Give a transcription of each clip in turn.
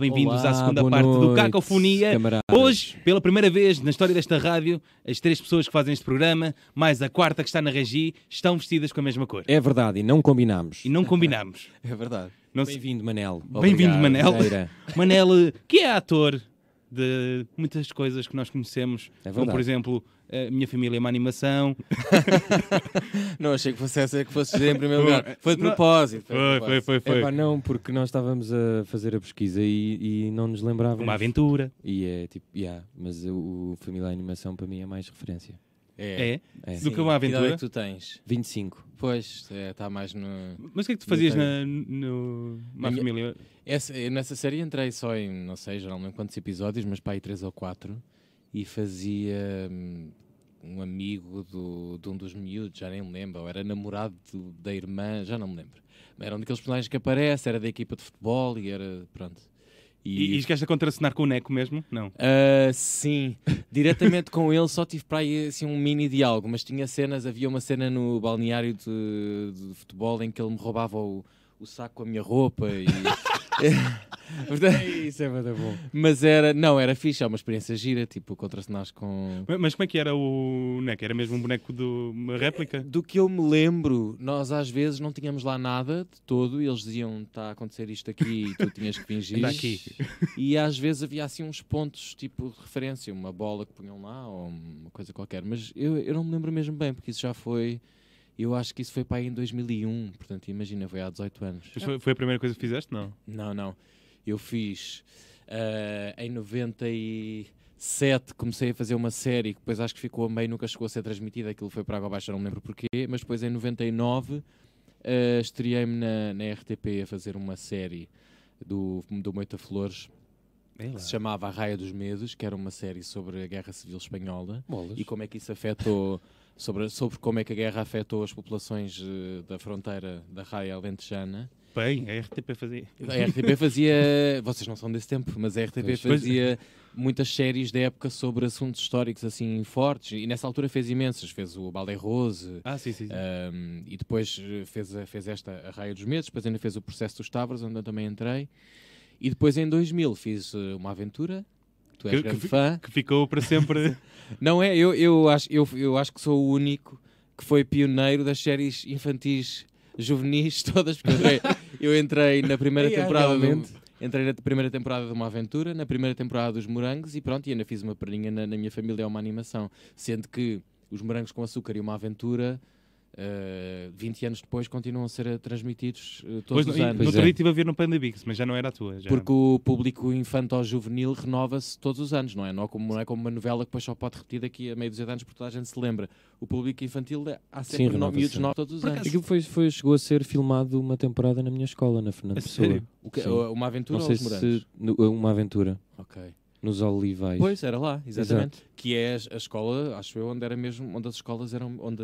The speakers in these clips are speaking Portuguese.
bem-vindos à segunda parte do noite, Cacofonia. camaradas. Hoje, pela primeira vez na história desta rádio, as três pessoas que fazem este programa, mais a quarta que está na regi, estão vestidas com a mesma cor. É verdade, e não combinámos. E não combinamos. É verdade. Não se- Bem-vindo, Manel. Bem-vindo, Manel. Manel, que é ator de muitas coisas que nós conhecemos, É como por exemplo, a Minha Família é uma animação. Não, achei que fosse essa que fosse dizer em primeiro Foi. lugar. Foi de propósito. Foi, foi, propósito. foi, foi. Epá, não, porque nós estávamos a fazer a pesquisa e, e não nos lembrávamos. Uma aventura. E é tipo, yeah, mas o, o Família Animação para mim é mais referência. É. É. É. Do que uma Que idade aventura. é que tu tens? 25. Pois, está mais no... Mas o que é que tu fazias na, no Na Família? Essa, nessa série entrei só em, não sei, já não lembro quantos episódios, mas para aí três ou quatro. E fazia hum, um amigo do, de um dos miúdos, já nem me lembro. Ou era namorado do- da irmã, já não me lembro. Era um daqueles personagens que aparece, era da equipa de futebol e era, pronto. E, e chegaste a contracenar com o Neco mesmo? Não. Ah, sim, diretamente com ele só tive para aí assim, um mini diálogo, mas tinha cenas, havia uma cena no balneário de, de futebol em que ele me roubava o, o saco com a minha roupa e... Portanto, Isso é muito bom. mas era, não, era fixe, é uma experiência gira, tipo, contracenares com... Mas, mas como é que era o Neco? Era mesmo um boneco de uma réplica? Do que eu me lembro, nós às vezes não tínhamos lá nada de todo e eles diziam, está a acontecer isto aqui e tu tinhas que fingir. Aqui. E às vezes havia assim uns pontos, tipo de referência, uma bola que punham lá ou uma coisa qualquer. Mas eu, eu não me lembro mesmo bem, porque isso já foi. Eu acho que isso foi para aí em 2001, portanto, imagina, foi há 18 anos. Mas foi, foi a primeira coisa que fizeste? Não. Não, não. Eu fiz eh, em 97, comecei a fazer uma série que depois acho que ficou a meio, nunca chegou a ser transmitida. Aquilo foi para água abaixo, eu não me lembro porquê. Mas depois em 99 eh, estreiei-me na, na RTP a fazer uma série do, do Moita Flores que se chamava A Raia dos Medos, que era uma série sobre a Guerra Civil Espanhola Bolas. e como é que isso afetou, sobre, sobre como é que a guerra afetou as populações eh, da fronteira da Raia Alentejana. Bem, a RTP fazia. A RTP fazia, vocês não são desse tempo, mas a RTP Pois. fazia muitas séries da época sobre assuntos históricos assim fortes e nessa altura fez imensas, fez o Ballet Rose, Ah, sim, sim. sim. um, e depois eh, fez, fez esta A Raia dos Meses, depois ainda fez o Processo dos Tavros, onde eu também entrei. E depois em 2000 fiz eh, uma aventura. Tu és Que- que grande fi- fã. Que ficou para sempre. Não é? Eu, eu, acho, eu, eu acho que sou o único que foi pioneiro das séries infantis juvenis todas. Porque eu entrei, na primeira É, temporada. do- entrei na primeira temporada de uma aventura, na primeira temporada dos morangos e pronto, e ainda fiz uma perninha na, na minha família, é uma animação. Sendo que os morangos com açúcar e uma aventura. Eh, 20 anos depois continuam a ser transmitidos eh, todos Pois, os anos. no outro é. dia estive a ver no Panda Bigs, mas já não era a tua. Já. Porque o público infanto-juvenil renova-se todos os anos, não é? Não é, como, não é como uma novela que depois só pode repetir daqui a meio dos anos porque toda a gente se lembra. O público infantil é- há Sim, sempre no, renova-se miúdos novos todos os anos. Aquilo foi, foi, chegou a ser filmado uma temporada na minha escola, na Fernando A Pessoa. sério? Que- Sim. uma aventura Não ou sei se. Uma aventura. Ok. Nos Olivais. Pois, era lá, exatamente. Que é a escola, acho eu, onde era mesmo, onde as escolas eram, onde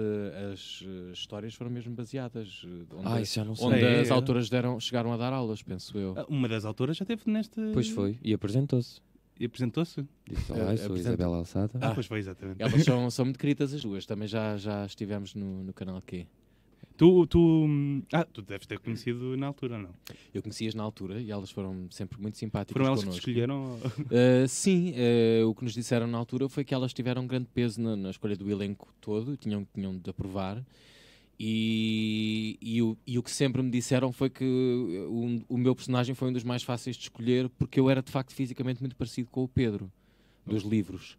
as eh, histórias foram mesmo baseadas, eh, onde, Ah, isso já não sei. onde É, as é. autoras deram, chegaram a dar aulas, penso eu. Ah, Uma das autoras já esteve neste. Pois foi. E apresentou-se. E apresentou-se. Disse: Eh, Olá, eu sou a Isabela Alçada. Ah, Ah. pois foi, exatamente. Elas são, são muito queridas as duas, também já, já estivemos no, no canal Q. Tu, tu. Ah, tu deves ter conhecido na altura, não? Eu conheci-as na altura e elas foram sempre muito simpáticas Foram elas que connosco. escolheram? Uh, sim, uh, o que nos disseram na altura foi que elas tiveram um grande peso na, na escolha do elenco todo tinham, tinham de aprovar. E, e, o, e o que sempre me disseram foi que o, o meu personagem foi um dos mais fáceis de escolher porque eu era de facto fisicamente muito parecido com o Pedro dos livros.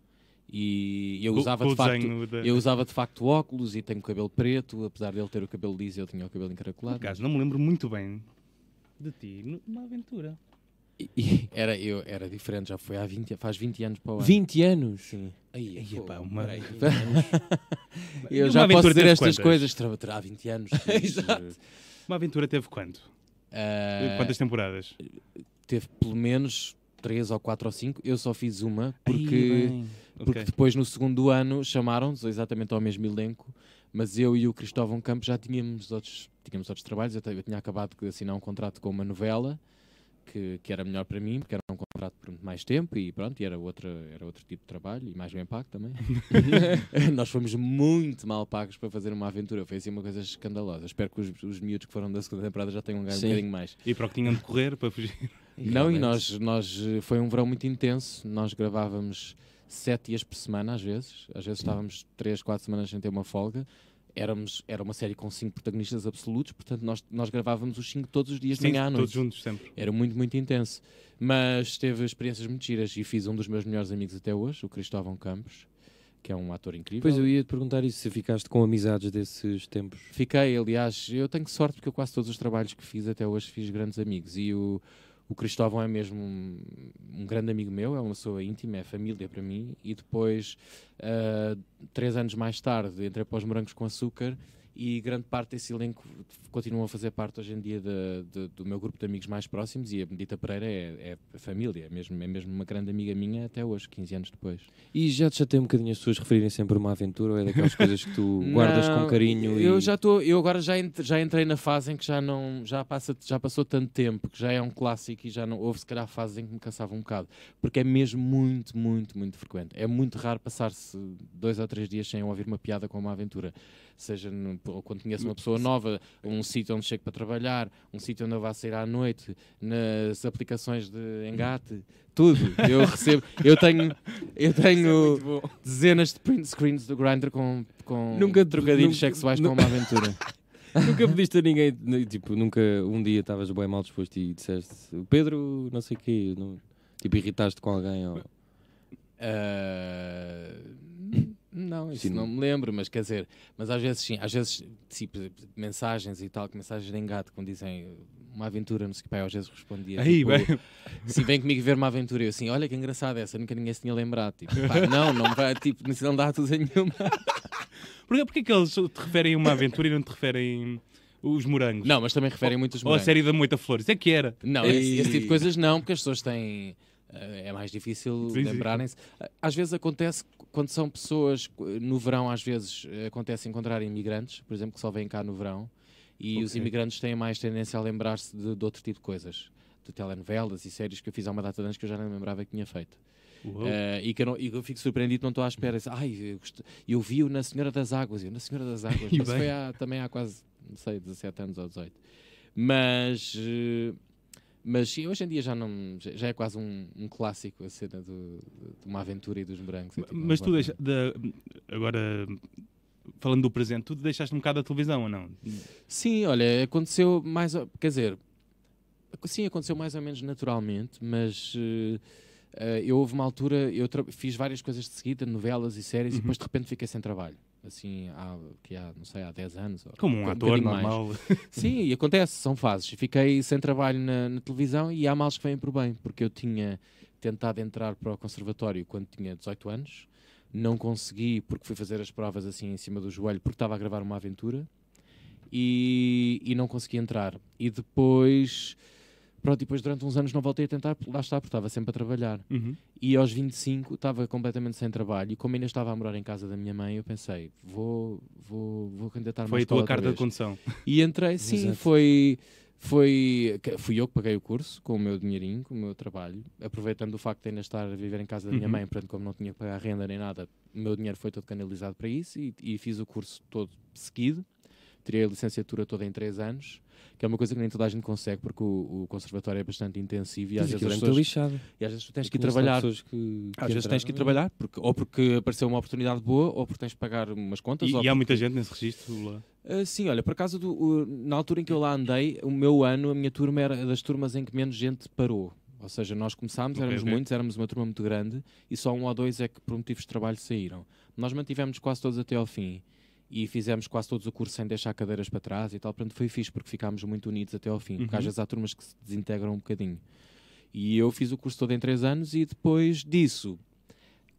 E eu usava com de o facto. da- Eu usava de facto óculos e tenho cabelo preto, apesar dele ter o cabelo liso, eu tinha o cabelo encaracolado. acaso, não me lembro muito bem de ti numa aventura. E- e- Era, eu, era diferente, já foi há 20, faz 20 anos para o ano. 20 anos. Sim. Aí, fogo, pá, uma- peraí. Eu uma já aventura posso dizer estas quantas? coisas, terá, terá 20 anos. Exato. Uma aventura teve quanto? Ah, Quantas temporadas? teve pelo menos 3 ou 4 ou 5. Eu só fiz uma Aí, porque, bem. Porque Ok. depois no segundo ano chamaram-nos exatamente ao mesmo elenco, mas eu e o Cristóvão Campos já tínhamos outros, tínhamos outros trabalhos. Eu, eu tinha acabado de assinar um contrato com uma novela que, que era melhor para mim, porque era um contrato por muito mais tempo e pronto, e era, outra, era outro tipo de trabalho e mais bem pago também. Nós fomos muito mal pagos para fazer uma aventura, foi assim uma coisa escandalosa. Espero que os, os miúdos que foram da segunda temporada já tenham ganho um Sim. bocadinho mais. E para o que tinham de correr para fugir. Não, e realmente- nós, nós eh, foi um verão muito intenso. Nós gravávamos sete dias por semana, às vezes. Às vezes estávamos três, quatro semanas sem ter uma folga. Éramos, era uma série com cinco protagonistas absolutos, portanto, nós, nós gravávamos os cinco todos os dias, de Sim, manhã à todos juntos sempre. Era muito, muito intenso. Mas teve experiências muito giras e fiz um dos meus melhores amigos até hoje, o Cristóvão Campos, que é um ator incrível. Pois eu ia te perguntar isso, se ficaste com amizades desses tempos. Fiquei, aliás, eu tenho sorte porque eu quase todos os trabalhos que fiz até hoje fiz grandes amigos e o, o Cristóvão é mesmo um, um grande amigo meu, é uma pessoa íntima, é família para mim. E depois, ah, três anos mais tarde, entrei para os Morangos com Açúcar e grande parte desse elenco continua a fazer parte hoje em dia da- da- do meu grupo de amigos mais próximos e a Benedita Pereira é, é família, é mesmo, é mesmo uma grande amiga minha até hoje, 15 anos depois. E já te chatei um bocadinho as pessoas referirem sempre uma aventura ou é daquelas coisas que tu guardas Não, com carinho Eu e... já estou, eu agora já, já entrei na fase em que já não, já passa, já passou tanto tempo que já é um clássico e já não houve se calhar fases em que me cansava um bocado, porque é mesmo muito, muito, muito frequente. É muito raro passar-se dois ou três dias sem ouvir uma piada com uma aventura, seja no- quando conheço uma pessoa nova, um sítio onde chego para trabalhar, um sítio onde eu vá sair à noite, nas aplicações de engate, tudo. Eu recebo, eu tenho, eu tenho dezenas de print screens do Grindr com, com Nunca- trocadilhos nunca- sexuais nu- com uma aventura. Nunca pediste a ninguém, tipo, nunca um dia estavas bem mal disposto e disseste Pedro, não sei o quê, não, tipo, irritaste com alguém ou... Ah, não, isso Sim. não me lembro, mas quer dizer, mas às vezes sim, às vezes tipo, mensagens e tal, que mensagens de engate, quando dizem uma aventura, não sei o que, pá, eu às vezes respondia. Aí, tipo, bem. Se vem comigo ver uma aventura, eu assim, olha que engraçada essa, nunca ninguém se tinha lembrado. Tipo, pá, não, não vai, tipo, não dá tudo nenhuma. Porquê, porquê que eles te referem a uma aventura e não te referem os morangos? Não, mas também referem muitos Ou a série da Moita Flores? É que era. Não, esse, esse tipo de coisas não, porque as pessoas têm. Eh, é mais difícil lembrarem-se. Às vezes acontece quando são pessoas no verão, às vezes eh, acontece encontrar imigrantes, por exemplo, que só vêm cá no verão, e os Ok. imigrantes têm mais tendência a lembrar-se de, de outro tipo de coisas, de telenovelas e séries que eu fiz há uma data de anos que eu já não lembrava que tinha feito. Eh, e, que eu não- e que eu fico surpreendido, não estou à espera. Ai, eu, gost- eu vi-o na Senhora das Águas, eu na Senhora das Águas, mas foi há, também há quase, não sei, 17 anos ou 18. Mas, eh, mas sim, hoje em dia já, não, já é quase um, um clássico a cena do- de uma aventura e dos morangos. é tipo Mas tu deixa, da- agora falando do presente, tu deixaste um bocado a televisão ou não? Sim, olha, aconteceu mais. ou- Quer dizer, sim, aconteceu mais ou menos naturalmente, mas eh, eu houve uma altura, eu fiz várias coisas de seguida, novelas e séries, e Uhum. depois de repente fiquei sem trabalho. Assim, há, que há, não sei, há 10 anos. Como um um ator mais. normal. Sim, e acontece, são fases. Fiquei sem trabalho na, na televisão e há males que vêm por bem, porque eu tinha tentado entrar para o conservatório quando tinha 18 anos, não consegui porque fui fazer as provas assim em cima do joelho, porque estava a gravar uma aventura e, e não consegui entrar. E depois, pronto, depois durante uns anos não voltei a tentar, lá está, porque estava sempre a trabalhar. Uhum. E aos 25 estava completamente sem trabalho e como ainda estava a morar em casa da minha mãe, eu pensei, vou, vou, vou candidatar-me Foi a tua carta de condução. E entrei, sim, Exato. foi, foi. Fui eu que paguei o curso com o meu dinheirinho, com o meu trabalho, aproveitando o facto de ainda estar a viver em casa da minha Uhum. mãe, portanto, como não tinha que pagar renda nem nada, o meu dinheiro foi todo canalizado para isso e, e fiz o curso todo seguido. Tirei a licenciatura toda em três anos, que é uma coisa que nem toda a gente consegue, porque o, o conservatório é bastante intensivo e às, vezes, estou pessoas, lixado. e às vezes tu tens que ir trabalhar. pessoas que- Às que vezes tens que ir entraram. trabalhar, porque, ou porque apareceu uma oportunidade boa, ou porque tens que pagar umas contas. E, ou e há porque- muita gente nesse registro lá. Uh, sim, olha, por acaso, do- o- na altura em que eu lá andei, o meu ano, a minha turma era das turmas em que menos gente parou. Ou seja, nós começámos, éramos ok. muitos, éramos uma turma muito grande e só um ou dois é que por motivos de trabalho saíram. Nós mantivemos quase todos até ao fim e fizemos quase todos o curso sem deixar cadeiras para trás e tal. Portanto, foi fixe porque ficámos muito unidos até ao fim. Porque Uhum. às vezes há turmas que se desintegram um bocadinho. E eu fiz o curso todo em três anos e depois disso,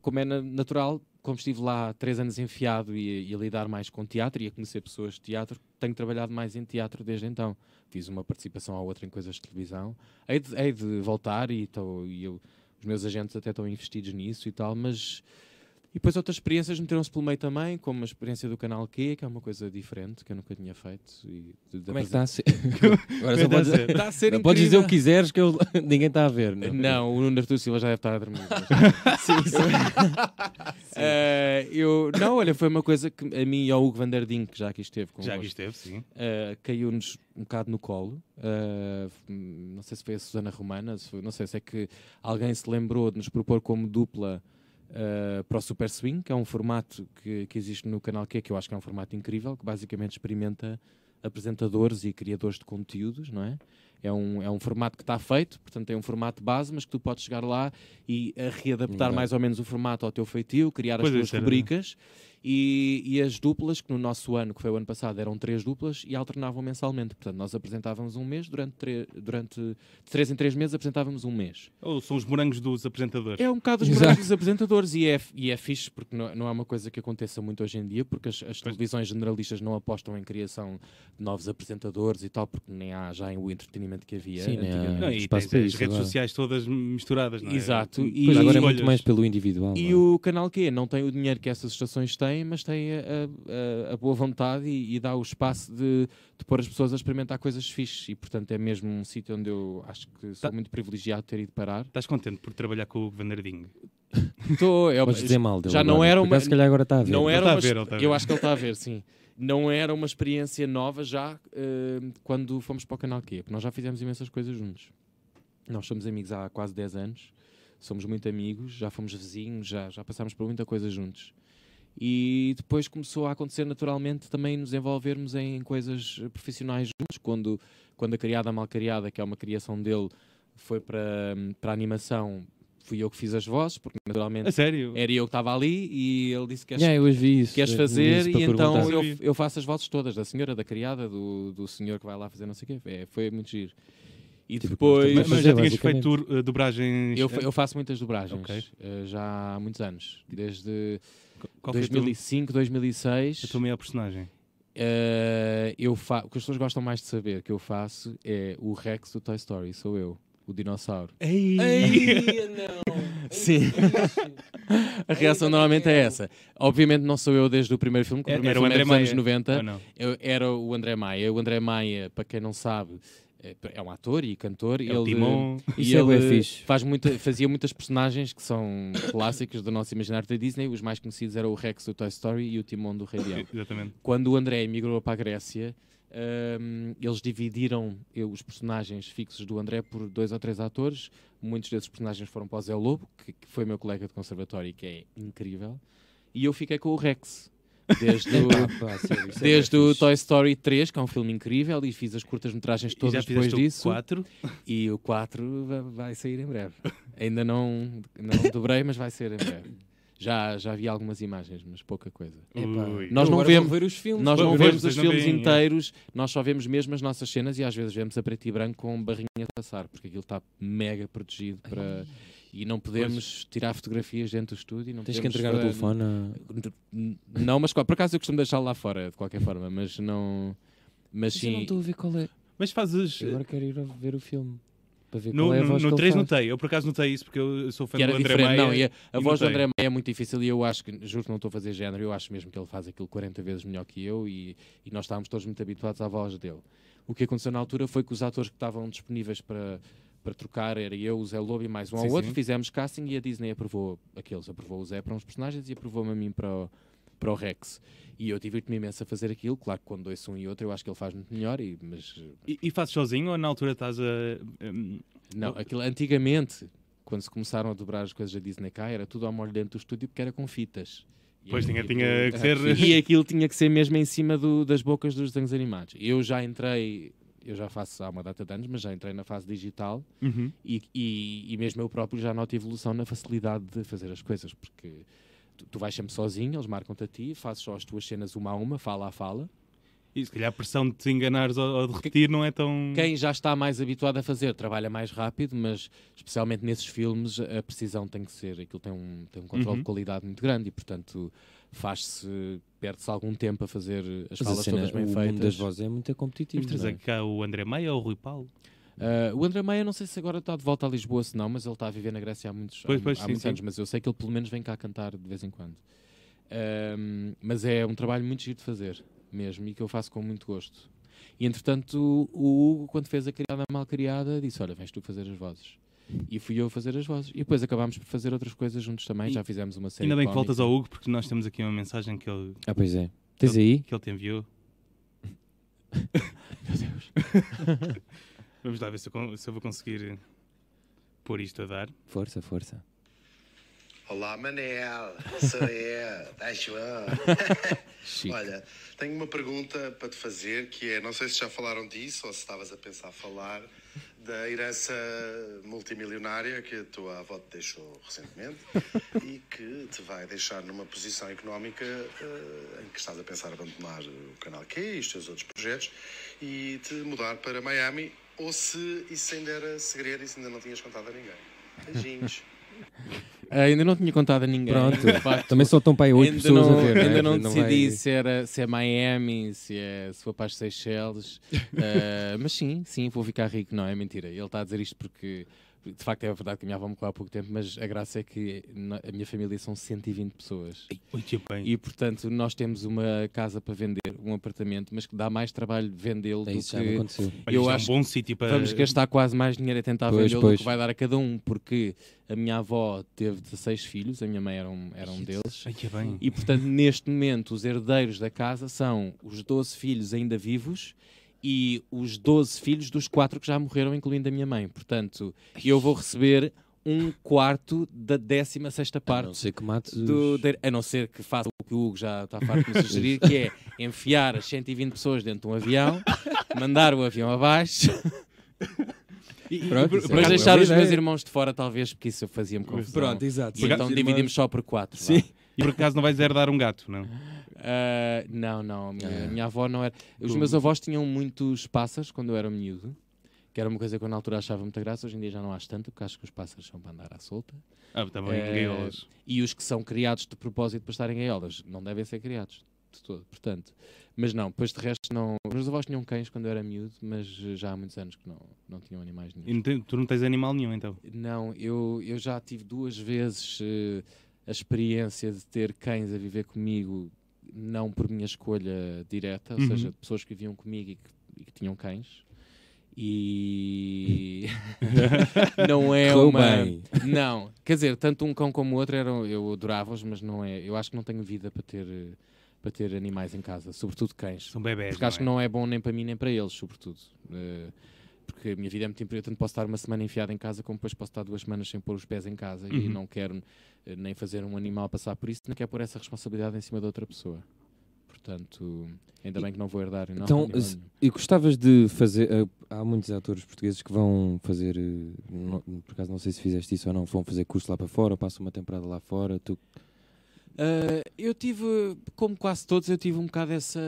como é na- natural, como estive lá três anos enfiado e, e a lidar mais com teatro e a conhecer pessoas de teatro, tenho trabalhado mais em teatro desde então. Fiz uma participação à outra em coisas de televisão. Hei de, hei de voltar e, tô- e eu- os meus agentes até estão investidos nisso e tal, mas depois outras experiências meteram-se pelo meio também, como a experiência do Canal Q, que é uma coisa diferente, que eu nunca tinha feito. E de- de Como é que está a ser? Agora só é que podes, está a ser? Está a ser não podes dizer o que quiseres que eu- ninguém está a ver. Não, Não, o Nuno Artur Silva já deve estar a dormir. mas- sim, sim. Eh, eu, não, olha, foi uma coisa que a mim e ao Hugo Van der Dink, que já aqui esteve com Já aqui esteve, sim. Uh, caiu-nos um bocado no colo. Uh, não sei se foi a Susana Romana, se foi- não sei se é que alguém se lembrou de nos propor como dupla uh, para o Super Swing, que é um formato que, que existe no canal Q, que eu acho que é um formato incrível, que basicamente experimenta apresentadores e criadores de conteúdos, não é? É um, é um formato que está feito, portanto tem um formato base, mas que tu podes chegar lá e a readaptar mais ou menos o formato ao teu feitio, criar Pois as é, tuas era- rubricas e, e as duplas, que no nosso ano, que foi o ano passado, eram três duplas e alternavam mensalmente. Portanto, nós apresentávamos um mês, durante, durante de três em três meses apresentávamos um mês. Ou são os morangos dos apresentadores. É um bocado os Exato. morangos dos apresentadores e é, e é fixe porque não, não é uma coisa que aconteça muito hoje em dia, porque as, as televisões generalistas não apostam em criação de novos apresentadores e tal, porque nem há já o entretenimento que havia Sim, há. antigamente. Não, e tens as redes agora. sociais todas misturadas, não é? Exato, e- Pois agora é muito mais pelo individual. E não é? o canal Q não tem o dinheiro que essas estações têm, mas tem a, a- a- a boa vontade e, e dá o espaço de, de pôr as pessoas a experimentar coisas fixes. E, portanto, é mesmo um sítio onde eu acho que sou Tá. muito privilegiado de ter ido parar. Estás contente por trabalhar com o Vanderding? Tô, é Podes dizer mal dele. já não era uma- se calhar agora está a ver. não era tá a uma ver, ex- ele tá a Eu ver. acho que ele está a ver, sim. Não era uma experiência nova já eh, quando fomos para o canal Q, porque nós já fizemos imensas coisas juntos. Nós somos amigos há quase 10 anos, somos muito amigos, já fomos vizinhos, já, já passámos por muita coisa juntos. E depois começou a acontecer naturalmente também nos envolvermos em coisas profissionais juntos. Quando, quando a Criada Mal Criada, que é uma criação dele, foi para, para a animação, fui eu que fiz as vozes, porque naturalmente era eu que estava ali e ele disse que Yeah, eu hoje vi isso. queres eu fazer e então eu, eu faço as vozes todas, da senhora, da criada, do, do senhor que vai lá fazer não sei o quê. É, foi muito giro. E Tipo, depois Mas, mas já tinhas feito uh, dobragens. eu, fa- eu faço muitas dobragens Ok. eh, já há muitos anos, desde Qual a tua, 2005, 2006. a tua maior personagem? eh, eu fa... O que as pessoas gostam mais de saber que eu faço é o Rex do Toy Story, sou eu, o dinossauro. Ei! Sim. A reação normalmente é essa. Obviamente não sou eu desde o primeiro filme, que o Era- primeiro era o filme é André dos anos Maia. 90. Ou não? Eu, era o André Maia. O André Maia, para quem não sabe, é, é um ator e cantor. É o ele, Timon. e é ele fixe. faz muita, fazia muitas personagens que são clássicos do nosso imaginário da Disney. Os mais conhecidos eram o Rex do Toy Story e o Timon do Rei Leão. Exatamente. Quando o André emigrou para a Grécia, hum, eles dividiram eh, os personagens fixos do André por dois ou três atores. Muitos desses personagens foram para o Zé Lobo, que, que foi meu colega de conservatório e que é incrível. E eu fiquei com o Rex. Desde o, é desde o. Toy Story 3, que é um filme incrível, e fiz as curtas-metragens todas depois disso. o 4. E o 4 va- vai sair em breve. Ainda não, não dobrei, mas vai ser em breve. Já, já vi algumas imagens, mas pouca coisa. Ui. Nós eu não vemos- os filmes. Nós não Pois, vemos os filmes é. inteiros, nós só vemos mesmo as nossas cenas e às vezes vemos a preto e branco com barrinha a passar, porque aquilo está mega protegido para. E não podemos tirar fotografias dentro do estúdio. Não Tens que entregar o telefone. a- Não, mas por acaso eu costumo deixá-lo lá fora, de qualquer forma, mas não. Mas Mas eu não sim. estou a ver qual é. Mas fazes. Eu agora quero ir a ver o filme. Para ver No, qual é a voz no que 3 ele faz. notei. Eu por acaso notei isso porque eu sou fã do André diferente. Maia. não, e a, a e voz do. André Maia é muito difícil e eu acho que, juro que não estou a fazer género, eu acho mesmo que ele faz aquilo 40 vezes melhor que eu e, e nós estávamos todos muito habituados à voz dele. O que aconteceu na altura foi que os atores que estavam disponíveis para, para trocar era eu, o Zé Lobo e mais um Sim, ao outro, sim. fizemos casting e a Disney aprovou aqueles, aprovou o Zé para uns personagens e aprovou-me a mim para o, para o Rex. E eu divirto-me imenso a fazer aquilo, claro que quando ouço um e outro eu acho que ele faz muito melhor, e, mas E, e fazes sozinho ou na altura estás a. Não, aquilo, antigamente, quando se começaram a dobrar as coisas da Disney cá, era tudo ao molho dentro do estúdio porque era com fitas. E Pois tinha, tinha que ser. E aquilo tinha que ser mesmo em cima do- das bocas dos desenhos animados. Eu já entrei, eu já faço há uma data de anos, mas já entrei na fase digital Uhum. e, e, e mesmo eu próprio já noto evolução na facilidade de fazer as coisas, porque tu, tu vais sempre sozinho, eles marcam-te a ti, fazes só as tuas cenas uma a uma, fala a fala. E se calhar a pressão de te enganares ou, ou de repetir não é tão. Quem já está mais habituado a fazer trabalha mais rápido, mas especialmente nesses filmes a precisão tem que ser, aquilo tem um, tem um controle Uhum. de qualidade muito grande e portanto faz-se, perde-se algum tempo a fazer as Mas a falas cena, todas bem o mundo feitas. das vozes é muito competitivo. Trazer não é? cá o André Maia ou o Rui Paulo? Ah, o André Maia, não sei se agora está de volta a Lisboa, se não, mas ele está a viver na Grécia há muitos, Pois, há- pois, há sim, muitos sim. anos, mas eu sei que ele pelo menos vem cá cantar de vez em quando. Mas é um trabalho muito giro de fazer, mesmo, e que eu faço com muito gosto. E entretanto, o Hugo, quando fez a criada mal criada, disse: Olha, vens tu fazer as vozes. E fui eu a fazer as vozes. E depois acabámos por fazer outras coisas juntos também. E- Já fizemos uma série Ainda bem que cómica. voltas ao Hugo, porque nós temos aqui uma mensagem que ele, Ah, pois é. Tens aí? que ele te enviou. Meu Deus. Vamos lá ver se eu, se eu vou conseguir pôr isto a dar. Força, força. Olá, Manel. Sou eu. Tá João. Olha, tenho uma pergunta para te fazer que é, não sei se já falaram disso ou se estavas a pensar falar da herança multimilionária que a tua avó te deixou recentemente e que te vai deixar numa posição económica eh, em que estás a pensar abandonar o canal Q e os teus outros projetos e te mudar para Miami ou se isso ainda era segredo e se ainda não tinhas contado a ninguém. Beijinhos. Ah, ainda não tinha contado a ninguém. Pronto. De facto, Também só estão para aí oito ainda pessoas não, a ver. né? ainda não decidi vai- se, era, se é Miami, se, é, se for para as Seychelles. Ah, mas sim, sim, vou ficar rico. Não, é mentira. Ele está a dizer isto porque, de facto, é verdade que a minha avó morreu há pouco tempo, mas a graça é que a minha família são 120 pessoas. Ui, tio bem. E, portanto, nós temos uma casa para vender, um apartamento, mas que dá mais trabalho vendê-lo É do isso já me que... aconteceu. Olha, eu isto acho é um bom sítio para. Vamos gastar quase mais dinheiro a tentar Pois, vendê-lo do que vai dar a cada um, porque a minha avó teve 16 filhos, a minha mãe era um, era um deles. Ai, que bem. E portanto, neste momento, os herdeiros da casa são os 12 filhos ainda vivos e os 12 filhos dos quatro que já morreram, incluindo a minha mãe. Portanto, eu vou receber um quarto da 16 A parte não ser que mates os... do, de- a não ser que faça o que o Hugo já está farto de me sugerir, que é enfiar as 120 pessoas dentro de um avião, mandar o avião abaixo, E- Pronto, é mas deixar os meus irmãos de fora, talvez, porque isso fazia-me confusão. Pronto, exato. E então dividimos só por quatro. Sim. E por acaso não vais herdar um gato, não? Ah, não, não. A minha, Ah. a minha avó não era. Os meus avós tinham muitos pássaros quando eu era miúdo, que era uma coisa que eu na altura achava muita graça. Hoje em dia já não acho tanto, porque acho que os pássaros são para andar à solta. Ah, está bem, Eh, gaiolas. E os que são criados de propósito para estarem em gaiolas não devem ser criados de todo. Portanto, mas não, depois de resto não. Os meus avós tinham cães quando eu era miúdo, mas já há muitos anos que não, não tinham animais nenhum. E não tem- tu não tens animal nenhum, então? Não, eu, eu já tive duas vezes eh, a experiência de ter cães a viver comigo, não por minha escolha direta, ou Uhum. seja, pessoas que viviam comigo e que, e que tinham cães. E não é Correu uma. bem. Não, quer dizer, tanto um cão como o outro eram, eu adorava-os, mas não é. Eu acho que não tenho vida para ter, para ter animais em casa, sobretudo cães. São bebés. Porque acho que não é bom nem para mim nem para eles, sobretudo. Eh, porque a minha vida é muito importante. Posso estar uma semana enfiado em casa, como depois posso estar duas semanas sem pôr os pés em casa e Uhum. não quero nem fazer um animal passar por isso, nem quero pôr essa responsabilidade em cima de outra pessoa. Portanto, ainda bem que não vou herdar. Não, Então, se- e gostavas de fazer. eh, há muitos atores portugueses que vão fazer. eh, não- por acaso não sei se fizeste isso ou não. Vão fazer curso lá para fora, passam uma temporada lá fora. Tu, Ah, eu tive, como quase todos, eu tive um bocado essa,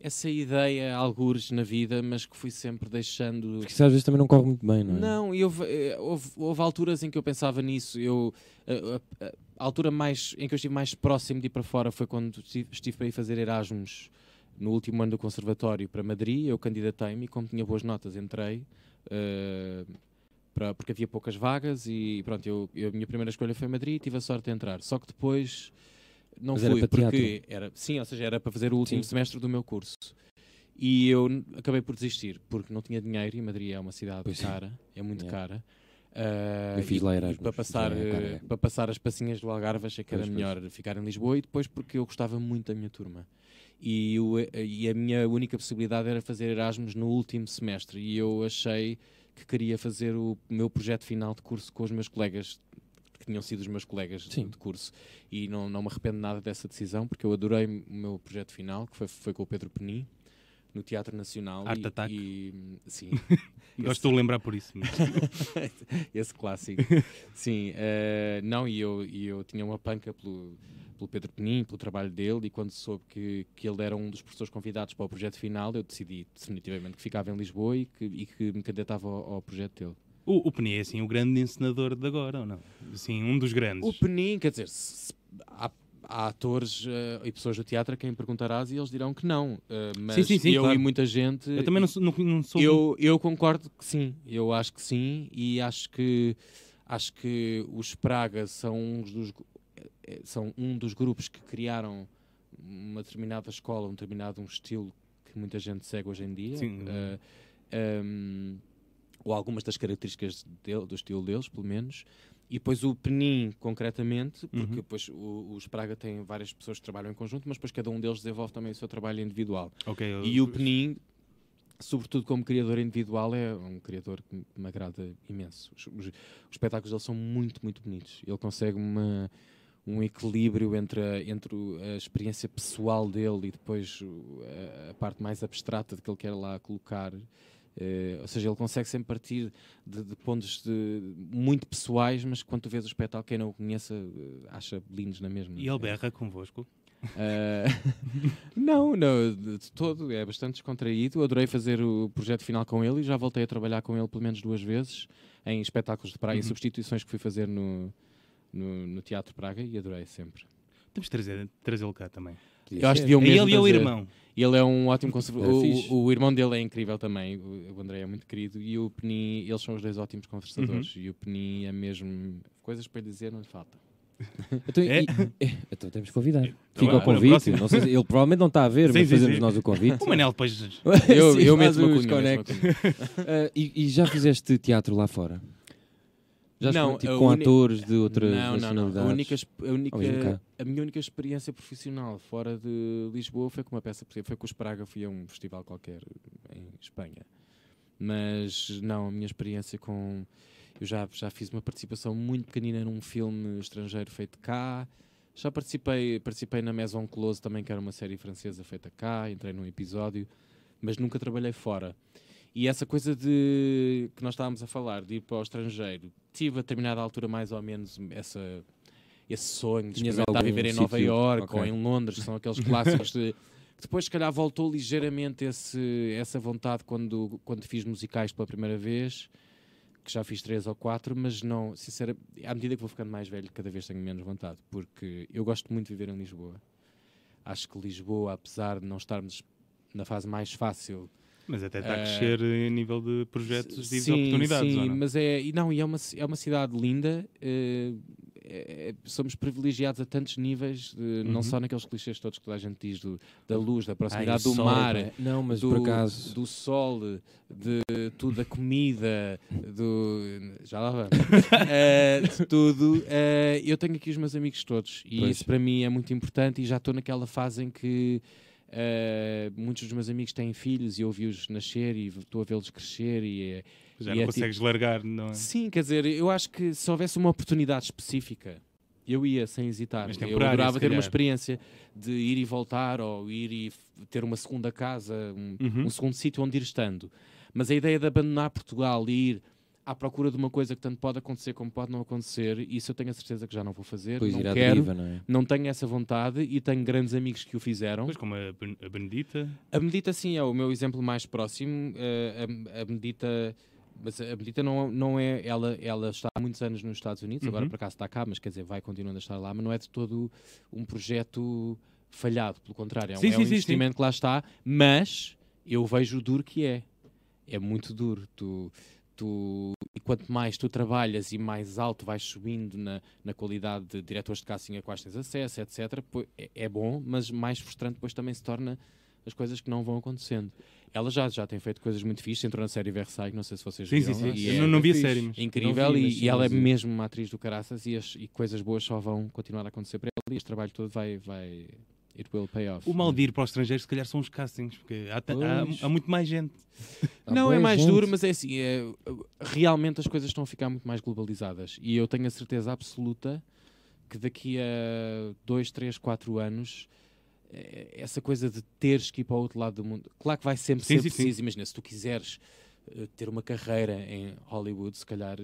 essa ideia, algures na vida, mas que fui sempre deixando. porque isso às vezes também não corre muito bem, não é? Não, e houve, eh, houve, houve alturas em que eu pensava nisso. Eu, a, a- a altura mais, em que eu estive mais próximo de ir para fora foi quando estive, estive para ir fazer Erasmus no último ano do conservatório para Madrid. Eu candidatei-me e, como tinha boas notas, entrei. eh, para- porque havia poucas vagas e pronto, eu, eu- a minha primeira escolha foi Madrid e tive a sorte de entrar. Só que depois não Mas era fui, para porque era, sim, ou seja, era para fazer o último Sim. semestre do meu curso. E eu acabei por desistir, porque não tinha dinheiro e Madrid é uma cidade Pois é. cara, é muito Yeah. cara. Ah, Eu fiz e- lá e Erasmus, para passar, já é cara, eh, é. para passar as passinhas do Algarve achei que era Pois, pois. melhor ficar em Lisboa e depois porque eu gostava muito da minha turma. E, o- e a minha única possibilidade era fazer Erasmus no último semestre e eu achei que queria fazer o meu projeto final de curso com os meus colegas que tinham sido os meus colegas de- Sim. de curso e não, não me arrependo nada dessa decisão porque eu adorei o meu projeto final que foi, foi com o Pedro Penin no Teatro Nacional Art e, Attack. e sim Gosto de lembrar por isso. mas- esse clássico. Sim, eh, não, e eu, e eu tinha uma panca pelo, pelo Pedro Penin, pelo trabalho dele, e quando soube que, que ele era um dos professores convidados para o projeto final, eu decidi definitivamente que ficava em Lisboa e que, e que me candidatava ao, ao projeto dele. O, o Penny é assim o grande encenador de agora, ou não? Assim, um dos grandes. O Penin, quer dizer, se- há, há atores eh, e pessoas do teatro a quem perguntarás e eles dirão que não. eh, mas Sim, sim, sim, eu claro. e muita gente. Eu também não sou. Não, não sou eu, eu concordo que sim. Eu acho que sim e acho que acho que os Praga são uns dos eh, são um dos grupos que criaram uma determinada escola, um determinado um estilo que muita gente segue hoje em dia. Sim. Eh, ehm, ou algumas das características dele- do estilo deles, pelo menos. E depois o Penin, concretamente, porque Uhum. depois o- os Praga têm várias pessoas que trabalham em conjunto, mas depois cada um deles desenvolve também o seu trabalho individual. Ok, eu- E o Penin, sobretudo como criador individual, é um criador que me agrada imenso. Os, os- os espetáculos dele são muito, muito bonitos. Ele consegue uma- um equilíbrio entre, a, entre a experiência pessoal dele e depois a, a parte mais abstrata de que ele quer lá colocar. Eh, ou seja, ele consegue sempre partir de, de pontos de- muito pessoais, mas quando tu vês o espetáculo, quem não o conheça eh, acha lindos na mesma. E ele berra convosco. Ah, não, não, de todo, é bastante descontraído. Adorei fazer o projeto final com ele e já voltei a trabalhar com ele pelo menos duas vezes em espetáculos de praia, Uhum. substituições que fui fazer no, no, no Teatro Praga e adorei sempre. Temos de trazer- trazê-lo cá também. Eu acho que deviam É mesmo ele e o irmão. Ele é um ótimo conservador. Era fixe. O, o irmão dele é incrível também. O, o André é muito querido. E o Penin, eles são os dois ótimos conversadores. E o Penin é mesmo. Coisas para lhe dizer, não lhe falta. Então, É? e- é, então temos que convidar. Então, Fica o convite. Não sei se- ele provavelmente não está a ver, Sim, mas sim, fazemos sim. nós o convite. O Manel depois. Eu, Sim, eu meto uma cunha. Ah, e, e já fizeste teatro lá fora? Já Não, não, tipo, com uni- atores de outras não, não, não. nacionalidades? A, única, a, única- a minha única experiência profissional fora de Lisboa foi com uma peça, foi com os Praga, fui a um festival qualquer em Espanha. Mas não, a minha experiência com. Eu já, já fiz uma participação muito pequenina num filme estrangeiro feito cá. Já participei, participei na Maison Close também, que era uma série francesa feita cá. Entrei num episódio, mas nunca trabalhei fora. E essa coisa de que nós estávamos a falar, de ir para o estrangeiro, tive a determinada altura mais ou menos essa, esse sonho de Tinhas experimentar viver em Nova sítio? Iorque ou em Londres, que são aqueles clássicos de. que Depois, se calhar, voltou ligeiramente esse, essa vontade quando, quando fiz musicais pela primeira vez, que já fiz três ou quatro, mas não, sinceramente, à medida que vou ficando mais velho, cada vez tenho menos vontade, porque eu gosto muito de viver em Lisboa. Acho que Lisboa, apesar de não estarmos na fase mais fácil Mas até está a Eh, crescer em nível de projetos e de oportunidades. Sim, não? mas é, e não, e é uma, é uma cidade linda. eh, é- somos privilegiados a tantos níveis, de- não Uhum. só naqueles clichês todos que toda a gente diz do, da luz, da proximidade o do sol, mar, pá. Não, mas do, por acaso... do sol, de tudo, da comida, do. Já lá vamos. Eh, de tudo. eh, eu tenho aqui os meus amigos todos e Pois. isso para mim é muito importante e já estou naquela fase em que. Eh, muitos dos meus amigos têm filhos e eu vi-os nascer e estou a vê-los crescer e é, Já e não é consegues largar, não é? Sim, quer dizer, eu acho que se houvesse uma oportunidade específica, eu ia sem hesitar. Mas Eu adorava ter uma experiência de ir e voltar ou ir e ter uma segunda casa, um, Uhum. um segundo sítio onde ir estando. Mas a ideia de abandonar Portugal e ir à procura de uma coisa que tanto pode acontecer como pode não acontecer, isso eu tenho a certeza que já não vou fazer. Depois não quero, deriva, não é? não tenho essa vontade e tenho grandes amigos que o fizeram. Pois como a, Ben- a Benedita. A Medita, sim, é o meu exemplo mais próximo. Eh, a, a Medita, mas a Medita não, não é. Ela, ela está há muitos anos nos Estados Unidos, agora Uhum. por acaso está cá, mas quer dizer, vai continuando a estar lá, mas não é de todo um projeto falhado, pelo contrário, é um, Sim, é sim, um sim, sim. investimento que lá está, mas eu vejo o duro que é. É muito duro. Tu, tu, e quanto mais tu trabalhas e mais alto vais subindo na, na qualidade de diretores de casting a quais tens acesso, etc., é, é bom, mas mais frustrante depois também se torna as coisas que não vão acontecendo. Ela já, já tem feito coisas muito fixes, entrou na série Versailles, não sei se vocês Sim, sim, viram. sim. e Eu é não, não vi a série, mas. incrível vi, e, mas e ela é sim, mesmo uma atriz do caraças e, as, e coisas boas só vão continuar a acontecer para ela e este trabalho todo vai, vai it will pay off. O mal de ir para o estrangeiro, se calhar, são os castings, porque há, há- há muito mais gente. Há Não, é mais gente. duro, mas é assim, é, realmente as coisas estão a ficar muito mais globalizadas e eu tenho a certeza absoluta que daqui a dois, três, quatro anos eh, essa coisa de teres que ir para o outro lado do mundo, claro que vai sempre Sim, ser sim, sim. preciso, imagina, se tu quiseres eh, ter uma carreira em Hollywood, se calhar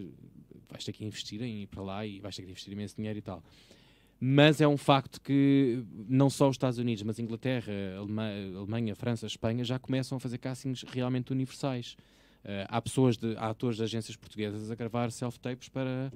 vais ter que investir em ir para lá e vais ter que investir imenso dinheiro e tal. Mas é um facto que não só os Estados Unidos, mas Inglaterra, Alema- Alemanha, França, Espanha já começam a fazer castings realmente universais. Eh, há pessoas, de, há atores de agências portuguesas a gravar self-tapes para,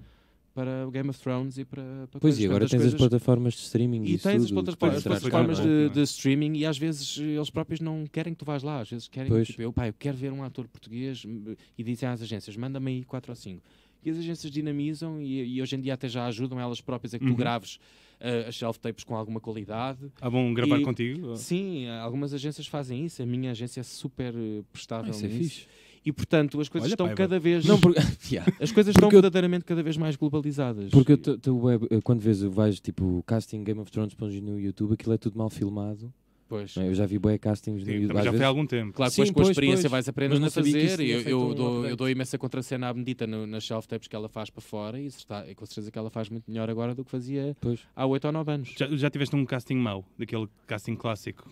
para o Game of Thrones e para, para Pois, e agora tens coisas- as plataformas de streaming e isso tens as plataformas, plataformas de, é? de streaming e às vezes eh, eles próprios não querem que tu vás lá. Às vezes querem, Pois. tipo, eu, pá, eu quero ver um ator português m- e dizem às agências, manda-me aí 4 ou 5. E as agências dinamizam e, e hoje em dia até já ajudam elas próprias a que tu Uhum. graves eh, as self-tapes com alguma qualidade. Ah, bom gravar E- contigo? Sim, algumas agências fazem isso. A minha agência é super eh, prestável Ah, isso é nisso. fixe. E portanto as coisas Olha, estão pá, é cada vez Não, Yeah. as coisas estão eu- verdadeiramente cada vez mais globalizadas. porque te- web- eh, quando vês, vais tipo casting Game of Thrones no YouTube, aquilo é tudo mal filmado. Pois. não? Eu já vi bué castings no YouTube. já foi há vezes. algum tempo. Claro que Sim, depois com a experiência pois. vais aprendendo a fazer. tinha Eu, um dou, eu dou imensa contracena à medita no, nas self-tapes que ela faz para fora e está, é com certeza que ela faz muito melhor agora do que fazia Pois. há 8 ou 9 anos. Já, já tiveste um casting mau, daquele casting clássico?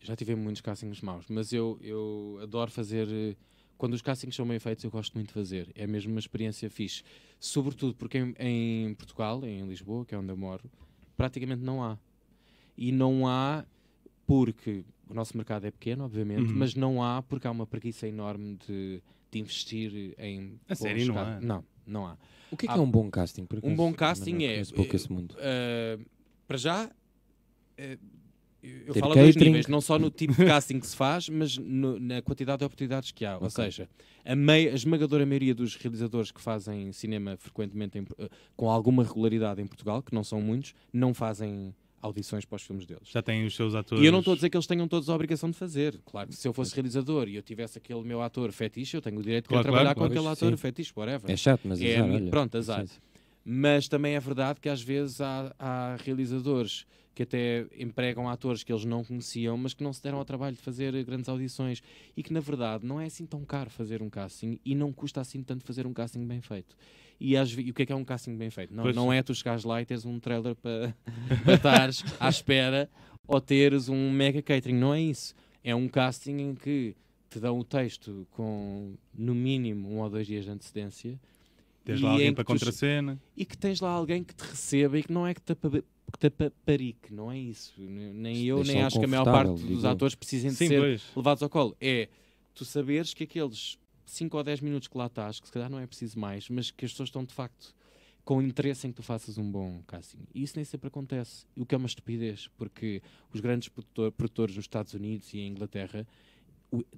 Já tive muitos castings maus, mas eu, eu adoro fazer. Quando os castings são bem feitos, eu gosto muito de fazer. É mesmo uma experiência fixe. Sobretudo porque em, em Portugal, em Lisboa, que é onde eu moro, praticamente não há. E não há porque o nosso mercado é pequeno, obviamente, Uhum. mas não há porque há uma preguiça enorme de, de investir em. A sério, não há? Não, não há. O que é, que Ah, é um bom casting? Por um bom também casting é- pouco esse mundo. Uh, para já, uh, eu Ter falo a dois níveis, não só no tipo de casting que se faz, mas no- na quantidade de oportunidades que há. Ou Ok. seja, a, mei- a esmagadora maioria dos realizadores que fazem cinema frequentemente em com alguma regularidade em Portugal, que não são muitos, não fazem audições para os filmes deles. Já têm os seus atores. E eu não estou a dizer que eles tenham todos a obrigação de fazer. Claro que se eu fosse realizador e eu tivesse aquele meu ator fetiche, eu tenho o direito de Claro, trabalhar claro, com claro, aquele ator sim. fetiche, whatever. É chato, mas É, azar, olha. pronto, azar. Mas também é verdade que às vezes há, há realizadores que até empregam atores que eles não conheciam, mas que não se deram ao trabalho de fazer grandes audições e que na verdade não é assim tão caro fazer um casting e não custa assim tanto fazer um casting bem feito. E, às e o que é que é um casting bem feito? Não, Pois. não é tu chegares lá e teres um trailer para, estares à espera ou teres um mega catering, não é isso. É um casting em que te dão o texto com no mínimo um ou dois dias de antecedência Tens e lá alguém para contracena. e que tens lá alguém que te receba e que não é que te, apa- que te apaparique, não é isso. Nem eu, nem acho que a maior parte digo dos atores precisem de Sim, ser pois. levados ao colo. É tu saberes que aqueles 5 ou 10 minutos que lá estás, que se calhar não é preciso mais, mas que as pessoas estão de facto com interesse em que tu faças um bom casting. E isso nem sempre acontece, o que é uma estupidez, porque os grandes produtor- produtores nos Estados Unidos e em Inglaterra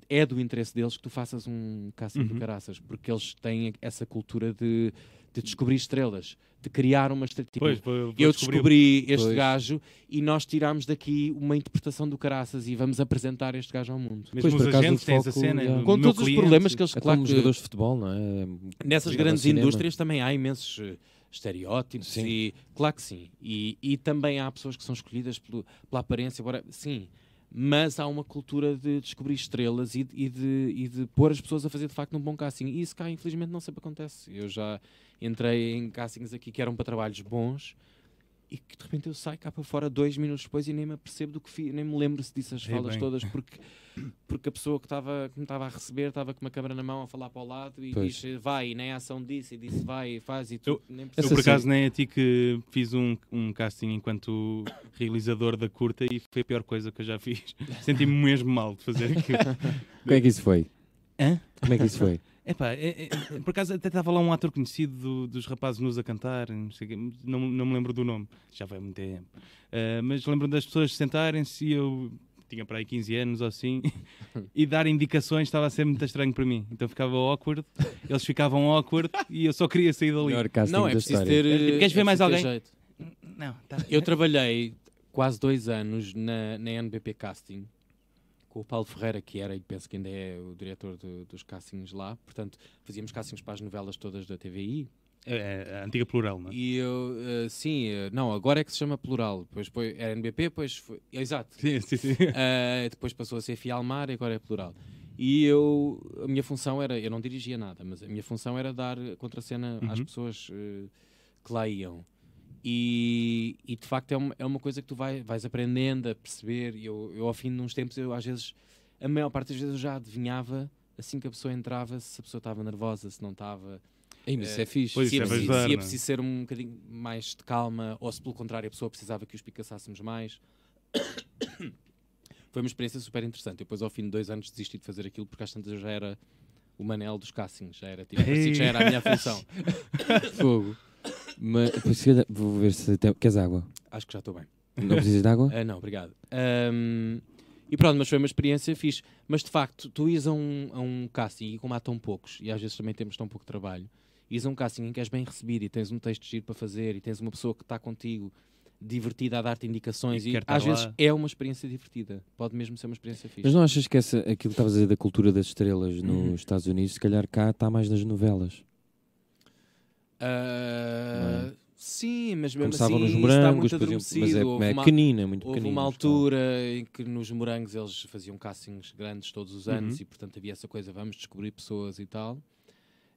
é do interesse deles que tu faças um casting do Uhum. caraças, caraças, porque eles têm essa cultura de, de descobrir estrelas, de criar uma estrela. Tipo, Pois, vou- vou eu descobri este Pois. gajo e nós tiramos daqui uma interpretação do caraças e vamos apresentar este gajo ao mundo. Mesmo Pois, os agentes essa foco, cena. yeah. Com todos os cliente. problemas que eles, É claro como que jogadores de futebol, não é? nessas grandes indústrias também há imensos eh, estereótipos Sim. e claro que sim. E, e também há pessoas que são escolhidas pelo- pela aparência, embora, sim. Mas há uma cultura de descobrir estrelas e, de- e de, e de pôr as pessoas a fazer de facto um bom casting. E isso cá, infelizmente, não sempre acontece. Eu já entrei em castings aqui que eram para trabalhos bons e que de repente eu saio cá para fora dois minutos depois e nem me apercebo do que fiz, nem me lembro se disse as falas bem. todas porque, porque a pessoa que, estava que me estava a receber estava com uma câmera na mão a falar para o lado e Pois. diz vai, e nem a ação disse, e disse vai, e faz e tu Eu- nem Eu, percebes. por Essa acaso, nem a ti que fiz um, um casting enquanto realizador da curta e foi a pior coisa que eu já fiz. Senti-me mesmo mal de fazer aquilo. Como é que isso foi? Hã? Como é que isso foi? Epá, é, é, por acaso até estava lá um ator conhecido do- dos rapazes nos a cantar, não, sei não, não me lembro do nome, já foi há muito tempo. Ah, mas lembro das pessoas sentarem-se e eu tinha para aí 15 anos ou assim, e dar indicações estava a ser muito estranho para mim. Então ficava awkward, eles ficavam awkward e eu só queria sair dali. Não, é da preciso história. ter. Queres ver é mais alguém? jeito. Não, tá. Eu trabalhei quase dois anos na, na NBP Casting com o Paulo Ferreira, que era e penso que ainda é o diretor do- dos castings lá. Portanto, fazíamos castings para as novelas todas da TVI. É, a antiga plural, não é? E eu, eh, sim, eh, não, agora é que se chama plural. Depois foi era NBP, depois foi. Exato. Sim, sim, sim. Uh, depois passou a ser Fialmar e agora é plural. E eu, a minha função era, eu não dirigia nada, mas a minha função era dar contracena às Uhum. pessoas uh, que lá iam. E, e, de facto é uma, é uma coisa que tu vai, vais aprendendo a perceber. E eu, eu, ao fim de uns tempos, eu às vezes, a maior parte das vezes, eu já adivinhava assim que a pessoa entrava, se a pessoa estava nervosa, se não estava. Ei, mas isso Eh, é fixe. Pois, se é preciso, se é? preciso ser um bocadinho mais de calma, ou se pelo contrário a pessoa precisava que os picassássemos mais. Foi uma experiência super interessante. Depois, ao fim de dois anos, desisti de fazer aquilo porque às tantas eu já era o manel dos castings, já era, tipo, que já era a minha função. Fogo. Mas, vou ver se tem... Queres água? Acho que já estou bem. Não precisas de água? Ah, não, obrigado. Ahm, e pronto, mas foi uma experiência fixe. Mas de facto, tu ias a um, a um casting e como há tão poucos, e às vezes também temos tão pouco trabalho, ias a um casting em que és bem recebido e tens um texto giro para fazer e tens uma pessoa que está contigo divertida a dar-te indicações E e, às vezes lá. é uma experiência divertida. Pode mesmo ser uma experiência fixe. Mas não achas que essa, aquilo que estavas a dizer da cultura das estrelas nos Uhum. Estados Unidos, se calhar cá está mais nas novelas? Ah, é? Sim, mas mesmo Começavam assim nos isso está morangos, muito por exemplo, mas é, Houve é uma- pequenina, é muito Houve pequenina. uma altura em que nos morangos eles faziam castings grandes todos os anos Uhum. e portanto havia essa coisa, vamos descobrir pessoas e tal,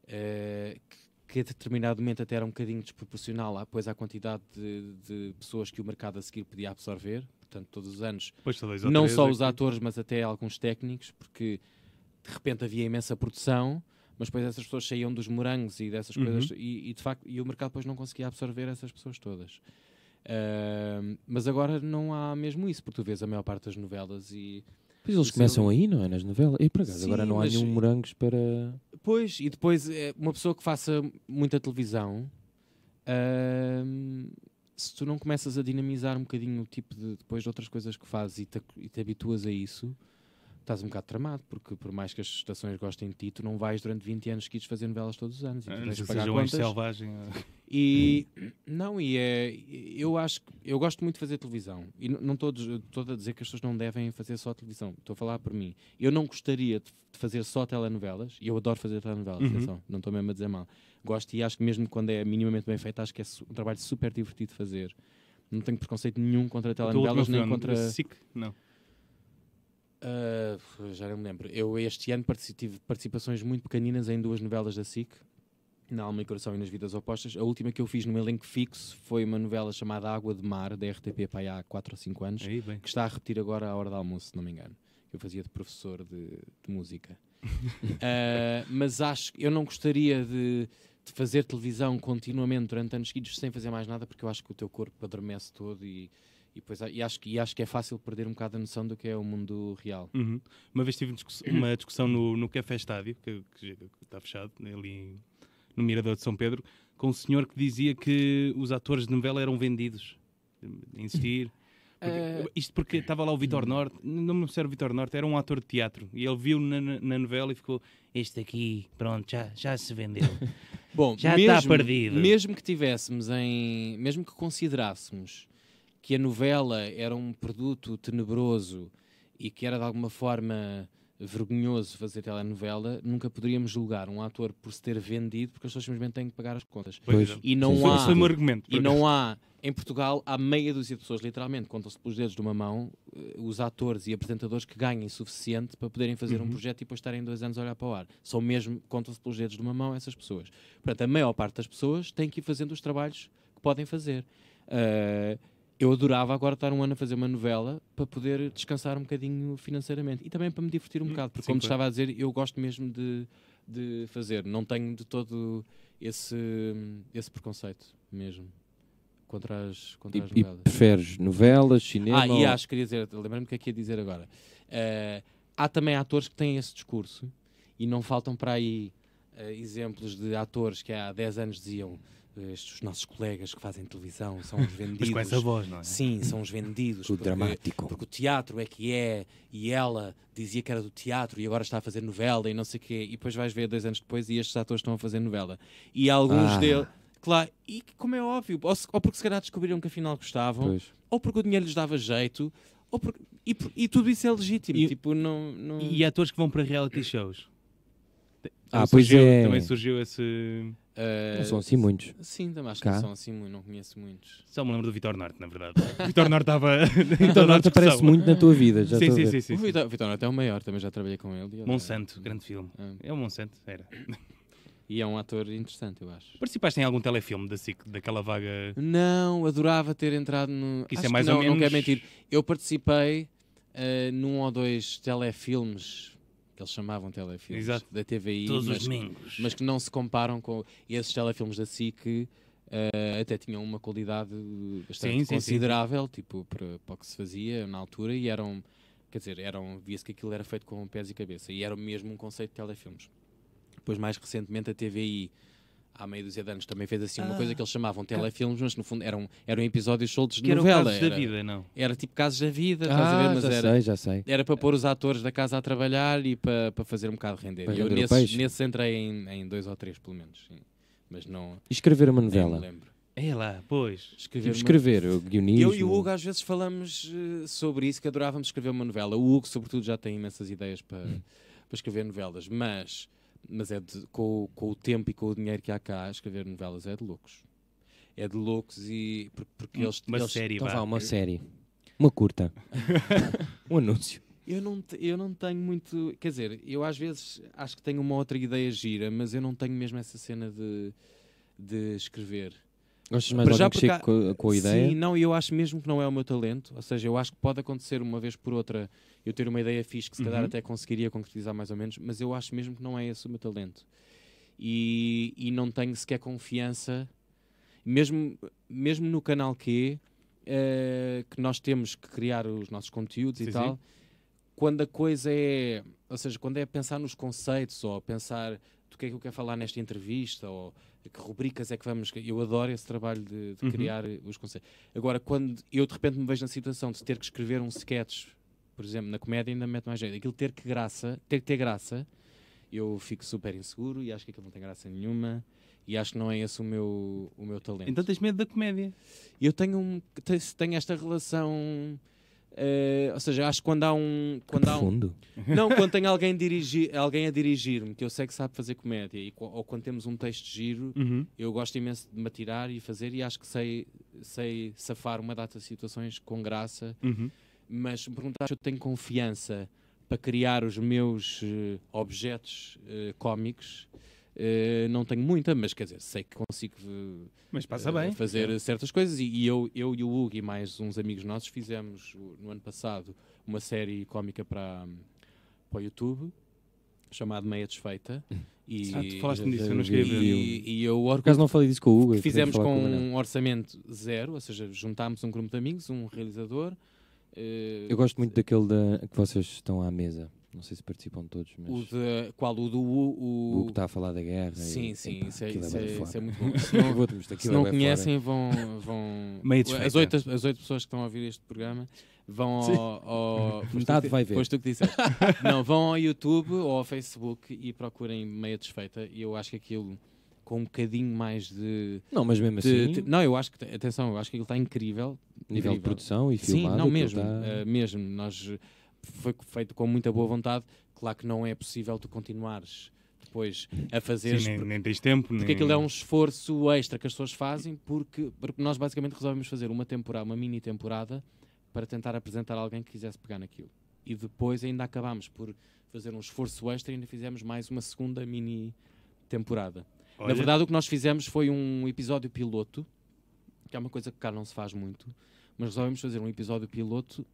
eh, que, que a determinado momento até era um bocadinho desproporcional à, pois à quantidade de, de pessoas que o mercado a seguir podia absorver, portanto todos os anos, ou não três só é os que- atores mas até alguns técnicos, porque de repente havia imensa produção, mas depois essas pessoas saíam dos morangos e dessas Uhum. coisas e, e, de facto e o mercado depois não conseguia absorver essas pessoas todas. Ahm, mas agora não há mesmo isso, porque tu vês a maior parte das novelas e Pois eles Isso começam aí, não é? Nas novelas. E por acaso, Sim, agora não há nenhum morangos para. Pois, e depois é, uma pessoa que faça muita televisão, ahm, se tu não começas a dinamizar um bocadinho o tipo de depois de outras coisas que fazes e te, e te habituas a isso, estás um bocado tramado, porque por mais que as estações gostem de ti, tu não vais durante 20 anos seguidos fazer novelas todos os anos. E tu não tens de pagar contas. selvagem. E não, e é, eu acho que eu gosto muito de fazer televisão. E não estou a dizer que as pessoas não devem fazer só televisão. Estou a falar por mim. Eu não gostaria de, de fazer só telenovelas, e eu adoro fazer telenovelas, Uhum. atenção, não estou mesmo a dizer mal. Gosto e acho que mesmo quando é minimamente bem feito, acho que é um trabalho super divertido de fazer. Não tenho preconceito nenhum contra O teu último telenovelas, nem contra. SIC? Não. Ah, já não me lembro. Eu este ano tive participações muito pequeninas em duas novelas da SIC, na Alma e Coração e nas Vidas Opostas. A última que eu fiz no elenco fixo foi uma novela chamada Água de Mar, da RTP aí há 4 ou 5 anos, Aí, que está a repetir agora à hora do almoço, se não me engano. Eu fazia de professor de, de música. Ah, mas acho que eu não gostaria de, de fazer televisão continuamente durante anos seguidos sem fazer mais nada, porque eu acho que o teu corpo adormece todo e, e, depois, há- e, acho, que, e acho que é fácil perder um bocado a noção do que é o mundo real. Uhum. Uma vez tive discuss- uma discussão no, no Café Estádio, que, que já está fechado, ali no Mirador de São Pedro, com um senhor que dizia que os atores de novela eram vendidos. Insistir. Porque- Eh, isto porque estava lá o Vitor Norte, não me lembro o Vitor Norte, era um ator de teatro. E ele viu na, na- na novela e ficou: Este aqui, pronto, já, já se vendeu. Bom, Já mesmo, está perdido. Mesmo que tivéssemos em. Mesmo que considerássemos que a novela era um produto tenebroso e que era de alguma forma vergonhoso fazer telenovela, nunca poderíamos julgar um ator por se ter vendido porque as pessoas simplesmente têm que pagar as contas. Pois. E não Sim, Foi- há. Meu argumento. E não há, em Portugal, há meia dúzia de pessoas, literalmente, contam-se pelos dedos de uma mão, eh, os atores e apresentadores que ganhem suficiente para poderem fazer um Uhum. projeto e depois estarem dois anos a olhar para o ar. São mesmo, contam-se pelos dedos de uma mão essas pessoas. Portanto, a maior parte das pessoas tem que ir fazendo os trabalhos que podem fazer. Eh, eu adorava agora estar um ano a fazer uma novela para poder descansar um bocadinho financeiramente e também para me divertir um Hum, bocado, porque sim, como claro. estava a dizer, eu gosto mesmo de, de fazer, não tenho de todo esse, esse preconceito mesmo contra as, contra E, as e novelas. preferes novelas, cinema? Ah, e ou- acho, queria dizer, lembrei-me o que é que ia dizer agora. Eh, há também atores que têm esse discurso e não faltam para aí eh, exemplos de atores que há 10 anos diziam estes nossos colegas que fazem televisão são os vendidos. Mas com essa voz, não é? Sim, são os vendidos. Tudo porque- dramático. porque o teatro é que é, e ela dizia que era do teatro e agora está a fazer novela e não sei o quê, e depois vais ver dois anos depois e estes atores estão a fazer novela. E alguns Ah. deles, claro, e como é óbvio, ou, se- ou porque se calhar descobriram que afinal gostavam, Pois. ou porque o dinheiro lhes dava jeito, ou porque, e, e tudo isso é legítimo. E- tipo, não, não... E atores que vão para reality shows. Ah, Também pois surgiu- é. Também surgiu esse. Eh, Não são assim muitos. Sim, também acho Cá? que não são assim muito, não conheço muitos. Só me lembro do Vitor Norte, na verdade. Vitor Norte estava. Então, Norte aparece muito na tua vida. Já Sim, sim, sim, sim, o. Vitor, Vitor Norte é o maior, também já trabalhei com ele. ele Monsanto, é, grande filme. é, É o Monsanto, era. e é um ator interessante, eu acho. Participaste em algum telefilme da SIC, daquela vaga. Não, adorava ter entrado no. Que isso Acho é mais não, ou Não menos- quero mentir. Eu participei eh, num ou dois telefilmes que eles chamavam telefilmes Exato. da TVI, Todos mas, os domingos. mas que não se comparam com esses telefilmes da SIC. eh, até tinham uma qualidade bastante Sim, sim, sim, considerável, tipo, para, para o que se fazia na altura, e eram, quer dizer, eram, via-se que aquilo era feito com pés e cabeça, e era mesmo um conceito de telefilmes. Depois, mais recentemente, a TVI há meia dúzia de anos também fez assim uma Ah. coisa que eles chamavam telefilmes, mas no fundo eram, eram episódios soltos de Que novela. casos da era, vida, não? era tipo casos da vida, estás a ver? Ah, Mas já era, sei, já sei. era para pôr os atores da casa a trabalhar e para, para fazer um bocado render. Para E eu nesses, nesses entrei em, em dois ou três, pelo menos. sim. Mas não E escrever uma nem me novela? lembro. É lá, pois. Escrever, Tipo, uma- escrever, o guionismo. Eu e o Hugo às vezes falamos eh, sobre isso, que adorávamos escrever uma novela. O Hugo, sobretudo, já tem imensas ideias para, Hum. para escrever novelas, mas, mas é de- com, o- com o tempo e com o dinheiro que há cá, escrever novelas é de loucos. É de loucos e por- porque eles, Uma eles- série, Então vá. uma série. Uma curta. um anúncio. Eu não, eu não tenho muito. Quer dizer, eu às vezes acho que tenho uma outra ideia gira, mas eu não tenho mesmo essa cena de, de escrever. Gostas mais já alguém que chegue porque com, a- com a ideia? Sim, não, eu acho mesmo que não é o meu talento. Ou seja, eu acho que pode acontecer uma vez por outra eu ter uma ideia fixe que se calhar Uhum. até conseguiria concretizar mais ou menos, mas eu acho mesmo que não é esse o meu talento. E, e não tenho sequer confiança, mesmo, mesmo no canal Q, eh, que nós temos que criar os nossos conteúdos Sim, e tal, quando a coisa é, ou seja, quando é pensar nos conceitos ou pensar do que é que eu quero falar nesta entrevista ou que rubricas é que vamos. Eu adoro esse trabalho de, de Uhum. criar os conceitos. Agora, quando eu de repente me vejo na situação de ter que escrever um sketch, por exemplo, na comédia, ainda me mete mais jeito. Aquilo ter que graça, ter que ter graça, eu fico super inseguro e acho que aquilo não tem graça nenhuma. E acho que não é esse o meu, o meu talento. Então tens medo da comédia. Eu tenho, um, te- tenho esta relação. eh, ou seja, acho que quando há um. Quando há um não, quando tem alguém, dirigir, alguém a dirigir-me que eu sei que sabe fazer comédia e, ou quando temos um texto giro, Uhum. eu gosto imenso de me atirar e fazer e acho que sei, sei safar uma data de situações com graça, Uhum. Mas me perguntar se eu tenho confiança para criar os meus eh, objetos eh, cómicos, eh, não tenho muita, mas quer dizer, sei que consigo Mas passa bem. fazer certas coisas e, e eu, eu e o Hugo e mais uns amigos nossos fizemos no ano passado uma série cómica para, para o YouTube chamada Meia Desfeita e, Ah, tu falaste-me disso, eu não cheguei a vi. ver. e, e eu Por acaso não falei disso com o Hugo. fizemos com Manel. um orçamento zero, ou seja, juntámos um grupo de amigos, um realizador. Eh, Eu gosto muito daquele da, que vocês estão à mesa. Não sei se participam todos, mas o de, qual o do U, o o, Hugo está a falar da guerra. Sim, e, sim, epá, isso é, aquilo isso, é, isso é muito bom. Se não, se é não conhecem, vão. vão Meio as, desfeita. oito, as oito pessoas que estão a ouvir este programa vão ao. ao Metade tu que- vai ver. foste tu que disseste. não, vão ao YouTube ou ao Facebook e procurem Meia Desfeita. E eu acho que aquilo, com um bocadinho mais de. Não, mas mesmo de- assim, de- não, eu acho que. Atenção, eu acho que aquilo está incrível. nível de incrível. produção e Sim, filmado. não aquilo mesmo, tá- eh, mesmo. Nós foi feito com muita boa vontade. Claro que não é possível tu continuares depois a fazer Sim, nem, nem tens tempo. porque nem... aquilo é um esforço extra que as pessoas fazem porque, porque nós basicamente resolvemos fazer uma temporada, uma mini temporada para tentar apresentar alguém que quisesse pegar naquilo. E depois ainda acabámos por fazer um esforço extra e ainda fizemos mais uma segunda mini temporada. Olha, Na verdade, o que nós fizemos foi um episódio piloto, que é uma coisa que cá não se faz muito, mas resolvemos fazer um episódio piloto,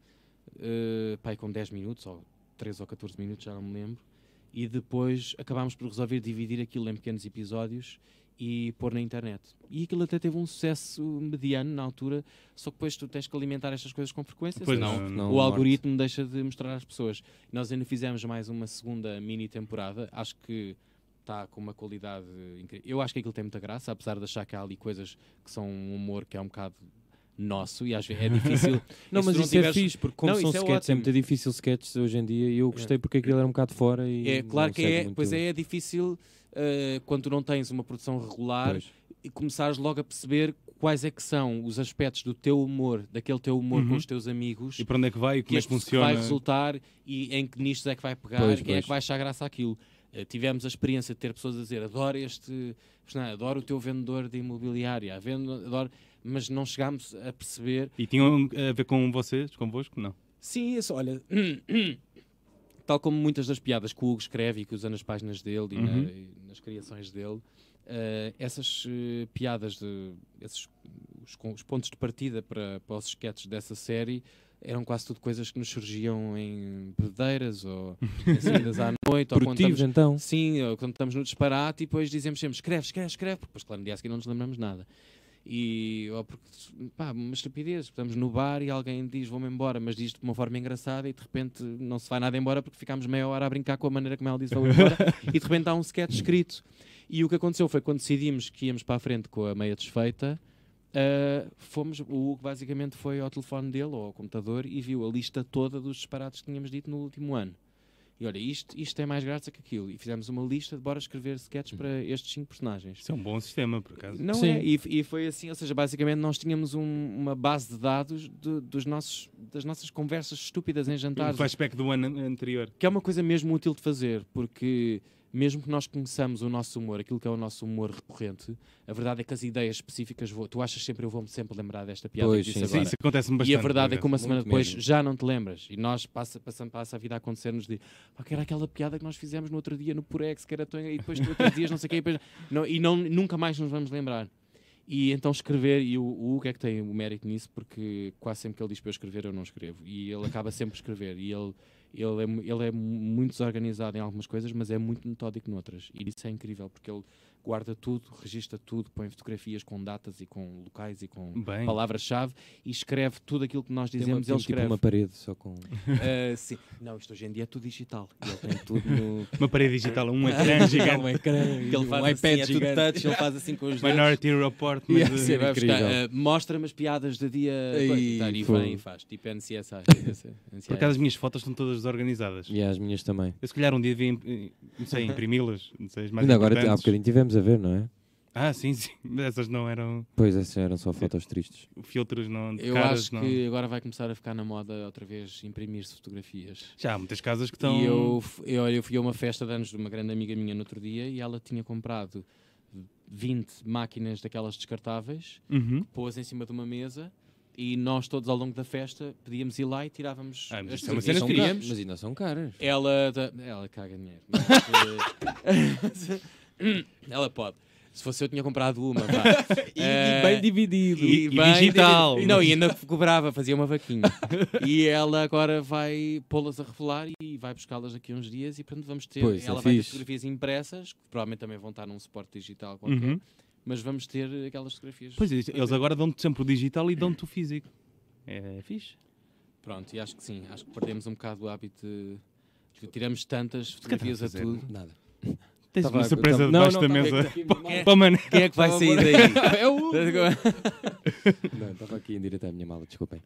uh, pai, com 10 minutos, ou 13 ou 14 minutos, já não me lembro, e depois acabámos por resolver dividir aquilo em pequenos episódios e pôr na internet. E aquilo até teve um sucesso mediano na altura, só que depois tu tens que alimentar estas coisas com frequência, Pois senão não, não o morte. algoritmo deixa de mostrar às pessoas. Nós ainda fizemos mais uma segunda mini temporada, acho que está com uma qualidade incrível. Eu acho que aquilo tem muita graça, apesar de achar que há ali coisas que são um humor que é um bocado nosso e às vezes é difícil. Não, mas não isso é tiveres- fixe, porque como Não, são é sketches, é, ótimo. muito difícil sketches hoje em dia e eu gostei porque aquilo era um bocado fora e É claro que é, muito- pois é, é difícil eh, quando não tens uma produção regular Pois. e começares logo a perceber quais é que são os aspectos do teu humor, daquele teu humor com Uhum. os teus amigos E para onde é que vai? e que Como é que funciona? vai resultar e em que nichos é que vai pegar, Pois, quem é pois. que vai achar graça àquilo. Eh, tivemos a experiência de ter pessoas a dizer adoro este, personagem, adoro o teu vendedor de imobiliária, adoro, mas não chegámos a perceber. E tinham a ver com vocês, convosco? Não. Sim, isso, olha, tal como muitas das piadas que o Hugo escreve e que usa nas páginas dele e, na- Uhum. e nas criações dele, eh, essas eh, piadas, de, esses, os, os pontos de partida para, para os sketches dessa série eram quase tudo coisas que nos surgiam em bebedeiras ou em saídas à noite ou quando estamos, então. Sim, ou quando estamos no disparate e depois dizemos sempre escreve, escreve, escreve, porque depois claro, no dia a seguir não nos lembramos nada. E, ou porque, pá, uma estupidez, estamos no bar e alguém diz vou-me embora, mas diz de uma forma engraçada e de repente não se vai nada embora porque ficámos meia hora a brincar com a maneira como ela disse vou embora e de repente há um sketch escrito. E o que aconteceu foi quando decidimos que íamos para a frente com a meia desfeita, Uh, fomos, o Hugo basicamente foi ao telefone dele ou ao computador e viu a lista toda dos disparates que tínhamos dito no último ano. E olha, isto, isto é mais graça que aquilo. E fizemos uma lista de bora escrever sketches para estes cinco personagens. Isso é um bom sistema, por acaso. Não Sim. é? E, e foi assim, ou seja, basicamente nós tínhamos um- uma base de dados de- dos nossos, das nossas conversas estúpidas em O jantares. flashback do ano anterior. Que é uma coisa mesmo útil de fazer, porque mesmo que nós conheçamos o nosso humor, aquilo que é o nosso humor recorrente, a verdade é que as ideias específicas, vou, tu achas sempre, eu vou-me sempre lembrar desta piada Pois, que disse sim, agora. Sim, isso acontece-me bastante. E a verdade é que uma semana depois mesmo. já não te lembras. E nós passa, passa, passa a vida a acontecer-nos de "Pá, que era aquela piada que nós fizemos no outro dia no Purex, que era tão... e depois tu outros dias não sei o quê, e, depois... não, e não, nunca mais nos vamos lembrar. E então escrever, e o, o Hugo é que tem o mérito nisso, porque quase sempre que ele diz para eu escrever, eu não escrevo. E ele acaba sempre a escrever. E ele, ele, é, ele é muito desorganizado em algumas coisas, mas é muito metódico noutras. E isso é incrível, porque ele guarda tudo, registra tudo, põe fotografias com datas e com locais e com Bem, palavra-chave e escreve tudo aquilo que nós Tem uma, dizemos, tem ele tipo escreve. uma parede só com. Ah, sim. Não, isto hoje em dia é tudo digital. Ele tem tudo no. uma parede digital, um ecrã gigante. um ecrã, ele faz um assim, iPad é tudo gigante. touch, ele faz assim com os dedos. Minority Report, mas Yeah, eh, Sim, vai buscar, incrível. ah, Mostra-me as piadas de dia. E tal, e vem e faz. Tipo NCSI. por acaso as minhas fotos estão todas desorganizadas. E as minhas também. Eu se calhar um dia devia, imp- não sei, imprimi-las, não sei, as mais Ainda agora há bocadinho tivemos a ver, não é? Ah, sim, sim, essas não eram, Pois, essas eram só fotos tristes. filtros não, de Eu caras acho não. que agora vai começar a ficar na moda outra vez imprimir-se fotografias. Já há muitas casas que estão... E eu, eu, eu fui a uma festa de anos de uma grande amiga minha no outro dia e ela tinha comprado 20 máquinas daquelas descartáveis, Uhum. pôs em cima de uma mesa e nós todos ao longo da festa podíamos ir lá e tirávamos Ah, mas as é uma fotografias cena são que queríamos. mas ainda são caras. Ela, ela caga dinheiro. mas, eh, ela pode. Se fosse eu tinha comprado uma, vá. E, Eh, bem dividido. e- E, bem digital. dividido. Não, e ainda cobrava, fazia uma vaquinha. e ela agora vai pô-las a revelar e vai buscá-las daqui a uns dias e portanto vamos ter. Pois, é ela vai ter fixe. fotografias impressas, que provavelmente também vão estar num suporte digital qualquer, Uhum. mas vamos ter aquelas fotografias. Pois é, eles agora dão-te sempre o digital e dão-te o físico. É fixe. Pronto, e acho que sim, acho que perdemos um bocado o hábito de. de- Tiramos tantas fotografias a tudo. Nada. Tens Tava- uma surpresa tava- debaixo não, da não, mesa. aqui mano. Quem é que vai sair daí? É o. Não, estava aqui em direto à minha mala, desculpem.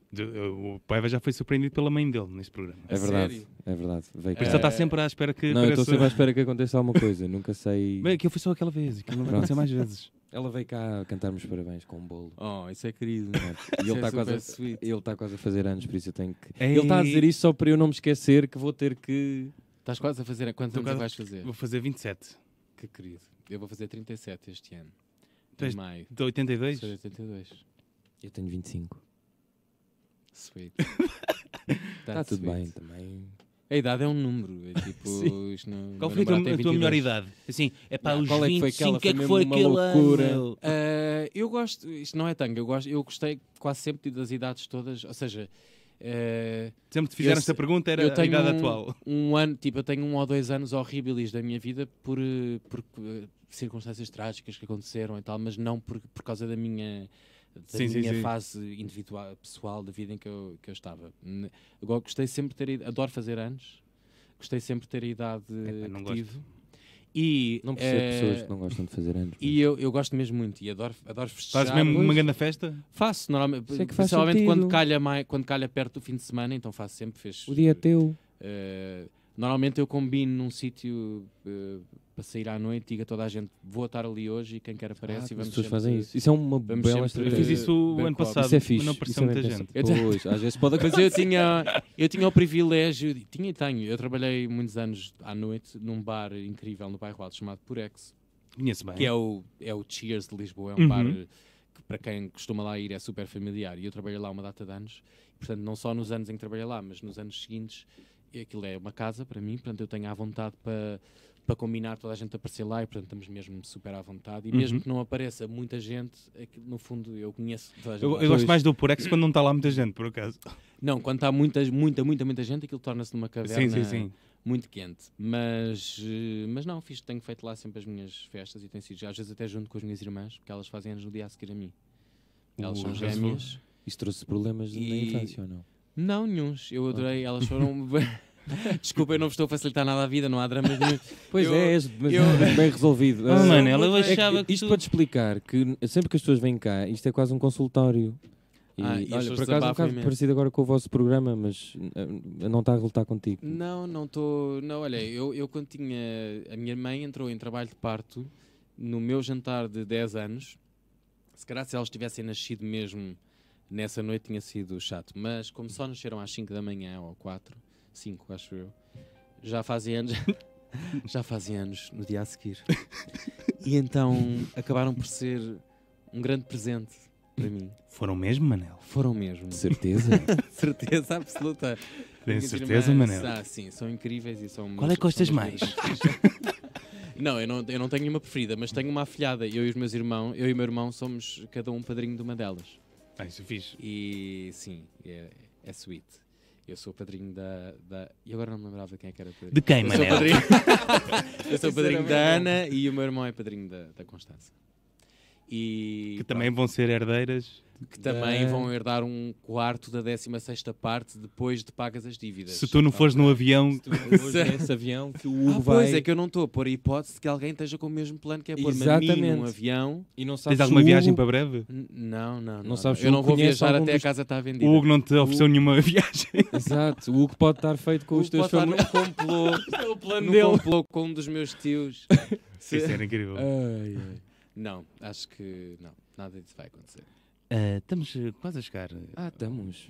O Paiva já foi surpreendido pela mãe dele neste programa. É verdade, sério? é verdade. Veio Por isso ele está sempre à espera que Não, eu estou sempre à espera que aconteça alguma coisa. Nunca sei. Bem, aquilo foi só aquela vez, aquilo não vai acontecer mais vezes. Ela veio cá cantar-me os parabéns com um bolo. Oh, isso é querido. E Isso ele é está quase, a- está quase a fazer anos, por isso eu tenho que. Ei. Ele está a dizer isso só para eu não me esquecer que vou ter que. Estás quase a fazer. Quantos Estou anos é que quase- vais fazer? Vou fazer 27. Que querido. Eu vou fazer 37 este ano. Em maio. De 82? Sou de 82. Eu tenho 25. Sweet. Está That's tudo sweet. bem também. A idade é um número. É tipo. Não, Qual foi a tua, a tua melhor 22. idade? Assim, é para Não, os qual é que foi 25 aquela? é que Foi loucura. ano. Ah, eu gosto, isto não é tango, eu, gosto, eu gostei quase sempre das idades todas, ou seja, ah, Sempre te fizeram Eu esta pergunta, era eu a idade um, atual. um ano, tipo, eu tenho um ou dois anos horríveis da minha vida por, eh, por eh, circunstâncias trágicas que aconteceram e tal, mas não por, por causa da minha, da Sim, sim, minha sim. fase individual, pessoal da vida em que eu, que eu estava. Go- gostei sempre de ter, id- adoro fazer anos, gostei sempre de ter a idade não que gosto. E, Não percebo eh, pessoas que não gostam de fazer anos. E eu, eu gosto mesmo muito e adoro, adoro festejar. Fazes mesmo Pois. uma grande festa? Faço, normalmente, Isso é que faz principalmente sentido. quando calha, mai, quando calha perto do fim de semana, então faço sempre. Fez, O dia é teu. eh, normalmente eu combino num sítio eh, para sair à noite, digo a toda a gente: vou estar ali hoje e quem quer aparece Ah, e as vamos pessoas sempre- fazem isso. Isso é uma bela sempre- Eu estratégia. fiz isso ano passado, Isso é mas fixe. não apareceu é muita gente. Pois, às vezes pode Mas eu tinha, eu tinha o privilégio, tinha e tenho, eu trabalhei muitos anos à noite num bar incrível no bairro Alto chamado Purex, Conheço bem. que é o, é o Cheers de Lisboa, é um Uhum. bar que para quem costuma lá ir é super familiar. E eu trabalhei lá uma data de anos, portanto, não só nos anos em que trabalhei lá, mas nos anos seguintes, e aquilo é uma casa para mim, portanto, eu tenho à vontade para, para combinar toda a gente a aparecer lá e, portanto, estamos mesmo super à vontade. E mesmo Uhum. que não apareça muita gente, aquilo, no fundo, eu conheço toda a gente. Eu, eu gosto mais do Purex quando não está lá muita gente, por acaso. Não, quando está muita, muita, muita, muita gente, aquilo torna-se numa caverna Sim, sim, sim. muito quente. Mas, eh, mas não, fiz, tenho feito lá sempre as minhas festas e tem sido, às vezes até junto com as minhas irmãs, porque elas fazem anos no dia a seguir a mim. Elas O são gêmeas. Isso trouxe problemas na E- infância ou não? Não, nenhuns. Eu adorei. Elas foram. Desculpa, eu não vos estou a facilitar nada a vida, não há dramas nenhum. Pois Eu- é, és mas eu- bem resolvido. Oh, Ah, Manel, eu É que achava que isto tu... para te explicar que sempre que as pessoas vêm cá, isto é quase um consultório. E, Ah, e olha, por acaso é um bocado parecido agora com o vosso programa, mas eh, não está a resultar contigo. Não, não estou. Não, olha, eu, eu quando tinha. A minha mãe entrou em trabalho de parto no meu jantar de 10 anos. Se calhar se elas tivessem nascido mesmo nessa noite tinha sido chato. Mas como só nasceram às 5 da manhã ou 4, 5 acho eu, já fazem anos. já fazem anos no dia a seguir. E então acabaram por ser um grande presente para mim. Foram mesmo, Manel? Foram mesmo. De certeza? certeza absoluta. Tenho certeza, irmãs, Manel? Ah, sim, são incríveis e são. Qual é que gostas mais? não, eu não, eu não tenho uma preferida, mas tenho uma afilhada. Eu e os meus irmãos, eu e o meu irmão somos cada um padrinho de uma delas. Ah, isso é fixe. E sim, é, é sweet. Eu sou padrinho da, da. E agora não me lembrava quem é que era padrinho. De quem, Eu sou Manel? padrinho, eu sou padrinho da. Ana e o meu irmão é padrinho da, da Constança. E Que também vão ser herdeiras. que também Da- vão herdar um quarto da 16 parte depois de pagas as dívidas. Se tu não fores no avião, Se tu fores nesse avião que o Hugo Ah, vai pois é que eu não estou a pôr a hipótese de que alguém esteja com o mesmo plano que é pôr-me a mim num avião. e não sabes tens alguma o viagem Hugo- para breve? N- Não, não, não. Não sabes eu não Hugo vou viajar até dos- a casa estar vendida. O Hugo não te ofereceu nenhuma viagem. Exato, o Hugo pode estar feito com os Hugo teus familiares. estar num complô, é o plano num dele. complô com um dos meus tios. Isso era incrível. Ai, ai. Não, acho que não. Nada disso vai acontecer. Ah, estamos eh, quase a chegar. Ah, estamos.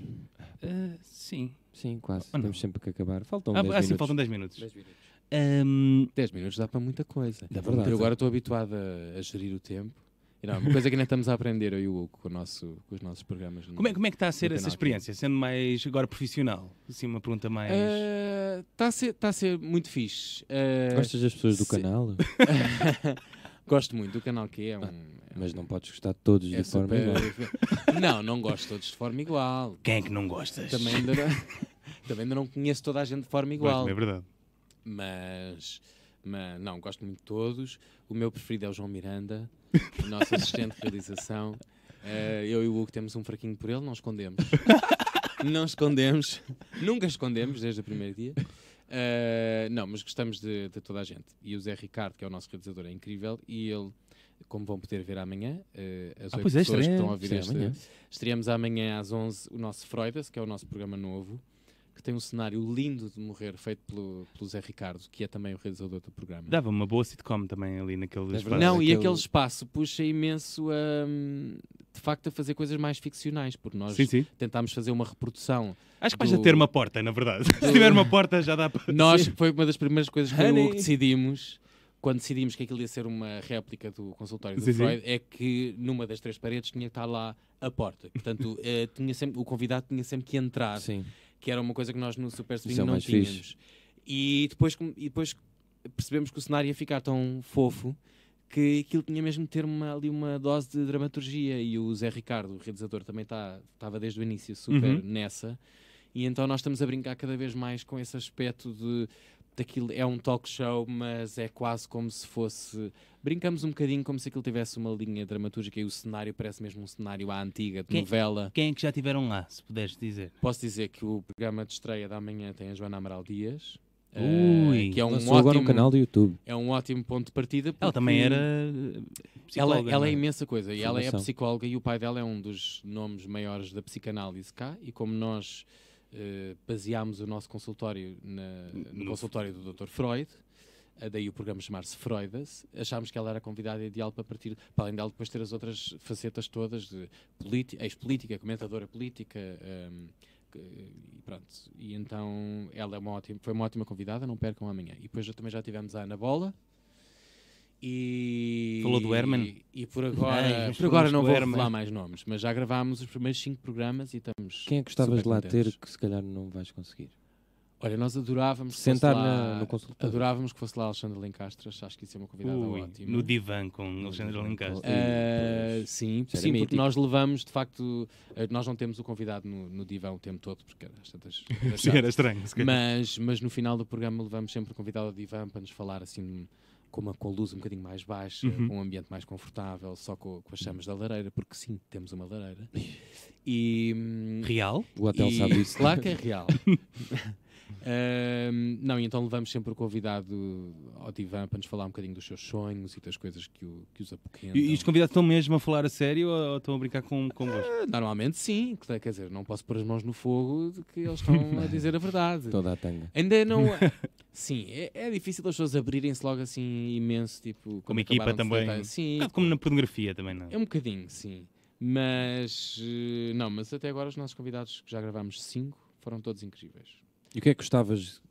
Ah, sim. Sim, quase. Não? Temos sempre que acabar. Faltam Ah, 10 ah, sim, minutos. faltam 10 minutos. 10 minutos. Ahm, 10 minutos dá para muita coisa. É verdade. Eu agora estou habituado a, a gerir o tempo. E não, uma coisa que ainda estamos a aprender, eu e o Hugo, com, o nosso, com os nossos programas. no- como, é, como é que está a ser essa experiência? Sendo mais agora profissional? Assim, uma pergunta mais. Está a, ser, tá a ser muito fixe. Eh, Gostas das pessoas do se- canal? Gosto muito do canal que é um. é Mas não podes gostar de todos é de forma super- igual. Não, não gosto todos de forma igual. Quem é que não gostas? Também ainda não, também ainda não conheço toda a gente de forma igual. é verdade. Mas, mas não, gosto muito de todos. O meu preferido é o João Miranda, o nosso assistente de realização. Eh, eu e o Hugo temos um fraquinho por ele, não escondemos. não escondemos, nunca escondemos desde o primeiro dia. Eh, não, mas gostamos de, de toda a gente. E o Zé Ricardo, que é o nosso realizador, é incrível. E ele, como vão poder ver amanhã, eh, as Ah, é, pessoas que estreia- estão a ouvir estreia este, amanhã. Estreamos amanhã às 11 o nosso Freudas, que é o nosso programa novo, que tem um cenário lindo de morrer, feito pelo, pelo Zé Ricardo, que é também o realizador do programa. Dava uma boa sitcom também ali naquele É espaço. Não, e aquele- espaço puxa imenso a, de facto a fazer coisas mais ficcionais, porque nós Sim, sim. tentámos fazer uma reprodução. Acho que vais do- a ter uma porta, na verdade. Se tiver uma porta, já dá para. Nós, foi uma das primeiras coisas que, eu- Honey. que decidimos, quando decidimos que aquilo ia ser uma réplica do consultório do Sim, sim. Freud, é que numa das três paredes tinha que estar lá a porta. Portanto, eh, tinha sempre, o convidado tinha sempre que entrar. Sim. Que era uma coisa que nós no Super Swing Isso é não tínhamos. fixe. E depois, e depois percebemos que o cenário ia ficar tão fofo que aquilo tinha mesmo de ter uma, ali uma dose de dramaturgia e o Zé Ricardo, o realizador, também estava desde o início super Uhum. nessa. E então nós estamos a brincar cada vez mais com esse aspecto de daquilo é um talk show, mas é quase como se fosse. Brincamos um bocadinho como se aquilo tivesse uma linha dramatúrgica e o cenário parece mesmo um cenário à antiga, de Quem- novela. Quem é que já tiveram lá, se puderes dizer? Posso dizer que o programa de estreia da manhã tem a Joana Amaral Dias, eh, Ui, que é um, agora ótimo, um canal do YouTube. é um ótimo ponto de partida. Ela também era. eh, Ela, psicóloga, ela não é imensa coisa e ela é psicóloga e o pai dela é um dos nomes maiores da psicanálise cá. E como nós eh, baseámos o nosso consultório na- no, No- consultório do Dr. Freud, eh, daí o programa chamar-se Freudas, achámos que ela era a convidada ideal para partir, para além dela depois ter as outras facetas todas de ex-política, comentadora política. ehm, que- e pronto, e então ela é uma ótima, foi uma ótima convidada, não percam amanhã. E depois também já tivemos a Ana Bola. E, Falou do Herman? E por Ai, agora, por agora não vou Herman. revelar mais nomes, mas já gravámos os primeiros cinco programas e estamos. Quem é que gostavas de lá ter que se calhar não vais conseguir? Olha, nós adorávamos que Sentar fosse lá, na- no consultório. Adorávamos que fosse lá Alexandre Lencastras, acho que isso é uma convidada Ui, ótima. no divã com Alexandre Lencastre. Ah, Pois. sim, era sim porque nós levamos, de facto, eh, nós não temos o convidado no, no divã o tempo todo, porque às tantas. era Sim, era estranho. mas, mas no final do programa levamos sempre o convidado ao divã para nos falar assim com, uma, com a luz um bocadinho mais baixa, Uhum. com um ambiente mais confortável, só com, com as chamas da lareira, porque sim, temos uma lareira. E, hum, Real? O hotel e- sabe disso. Claro que é real. Não, e então levamos sempre o convidado ao divã para nos falar um bocadinho dos seus sonhos e das coisas que, o, que os apoquentam. E, e os convidados estão mesmo a falar a sério ou, ou estão a brincar com, convosco? Ah, Normalmente sim, quer quer dizer, não posso pôr as mãos no fogo de que eles estão a dizer a verdade. Toda a tanga. Ainda não. Sim, é, é difícil as pessoas abrirem-se logo assim imenso, tipo. quando equipa também. Um Sim, bocado como na pornografia também, não? é um bocadinho, sim. Mas. eh, Não, mas até agora os nossos convidados, que já gravámos cinco, foram todos incríveis. E o que é que gostavas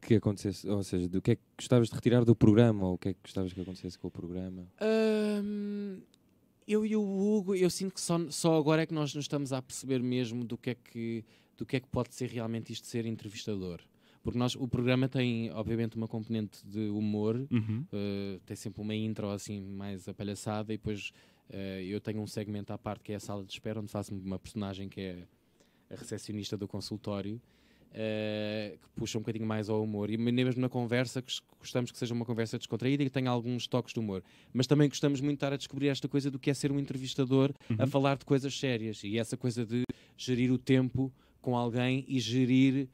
que acontecesse? Ou seja, do que é que gostavas de retirar do programa? Ou o que é que gostavas que acontecesse com o programa? Hum, eu e o Hugo, eu sinto que só, só agora é que nós nos estamos a perceber mesmo do que é que, do que, é que pode ser realmente isto de ser entrevistador. Porque nós, o programa tem, obviamente, uma componente de humor, Uhum. uh, tem sempre uma intro assim mais apalhaçada e depois uh, eu tenho um segmento à parte que é a sala de espera, onde faço uma personagem que é a recepcionista do consultório. Uh, que puxa um bocadinho mais ao humor e mesmo na conversa gos- gostamos que seja uma conversa descontraída e que tenha alguns toques de humor mas também gostamos muito de estar a descobrir esta coisa do que é ser um entrevistador a Uhum. falar de coisas sérias e essa coisa de gerir o tempo com alguém e gerir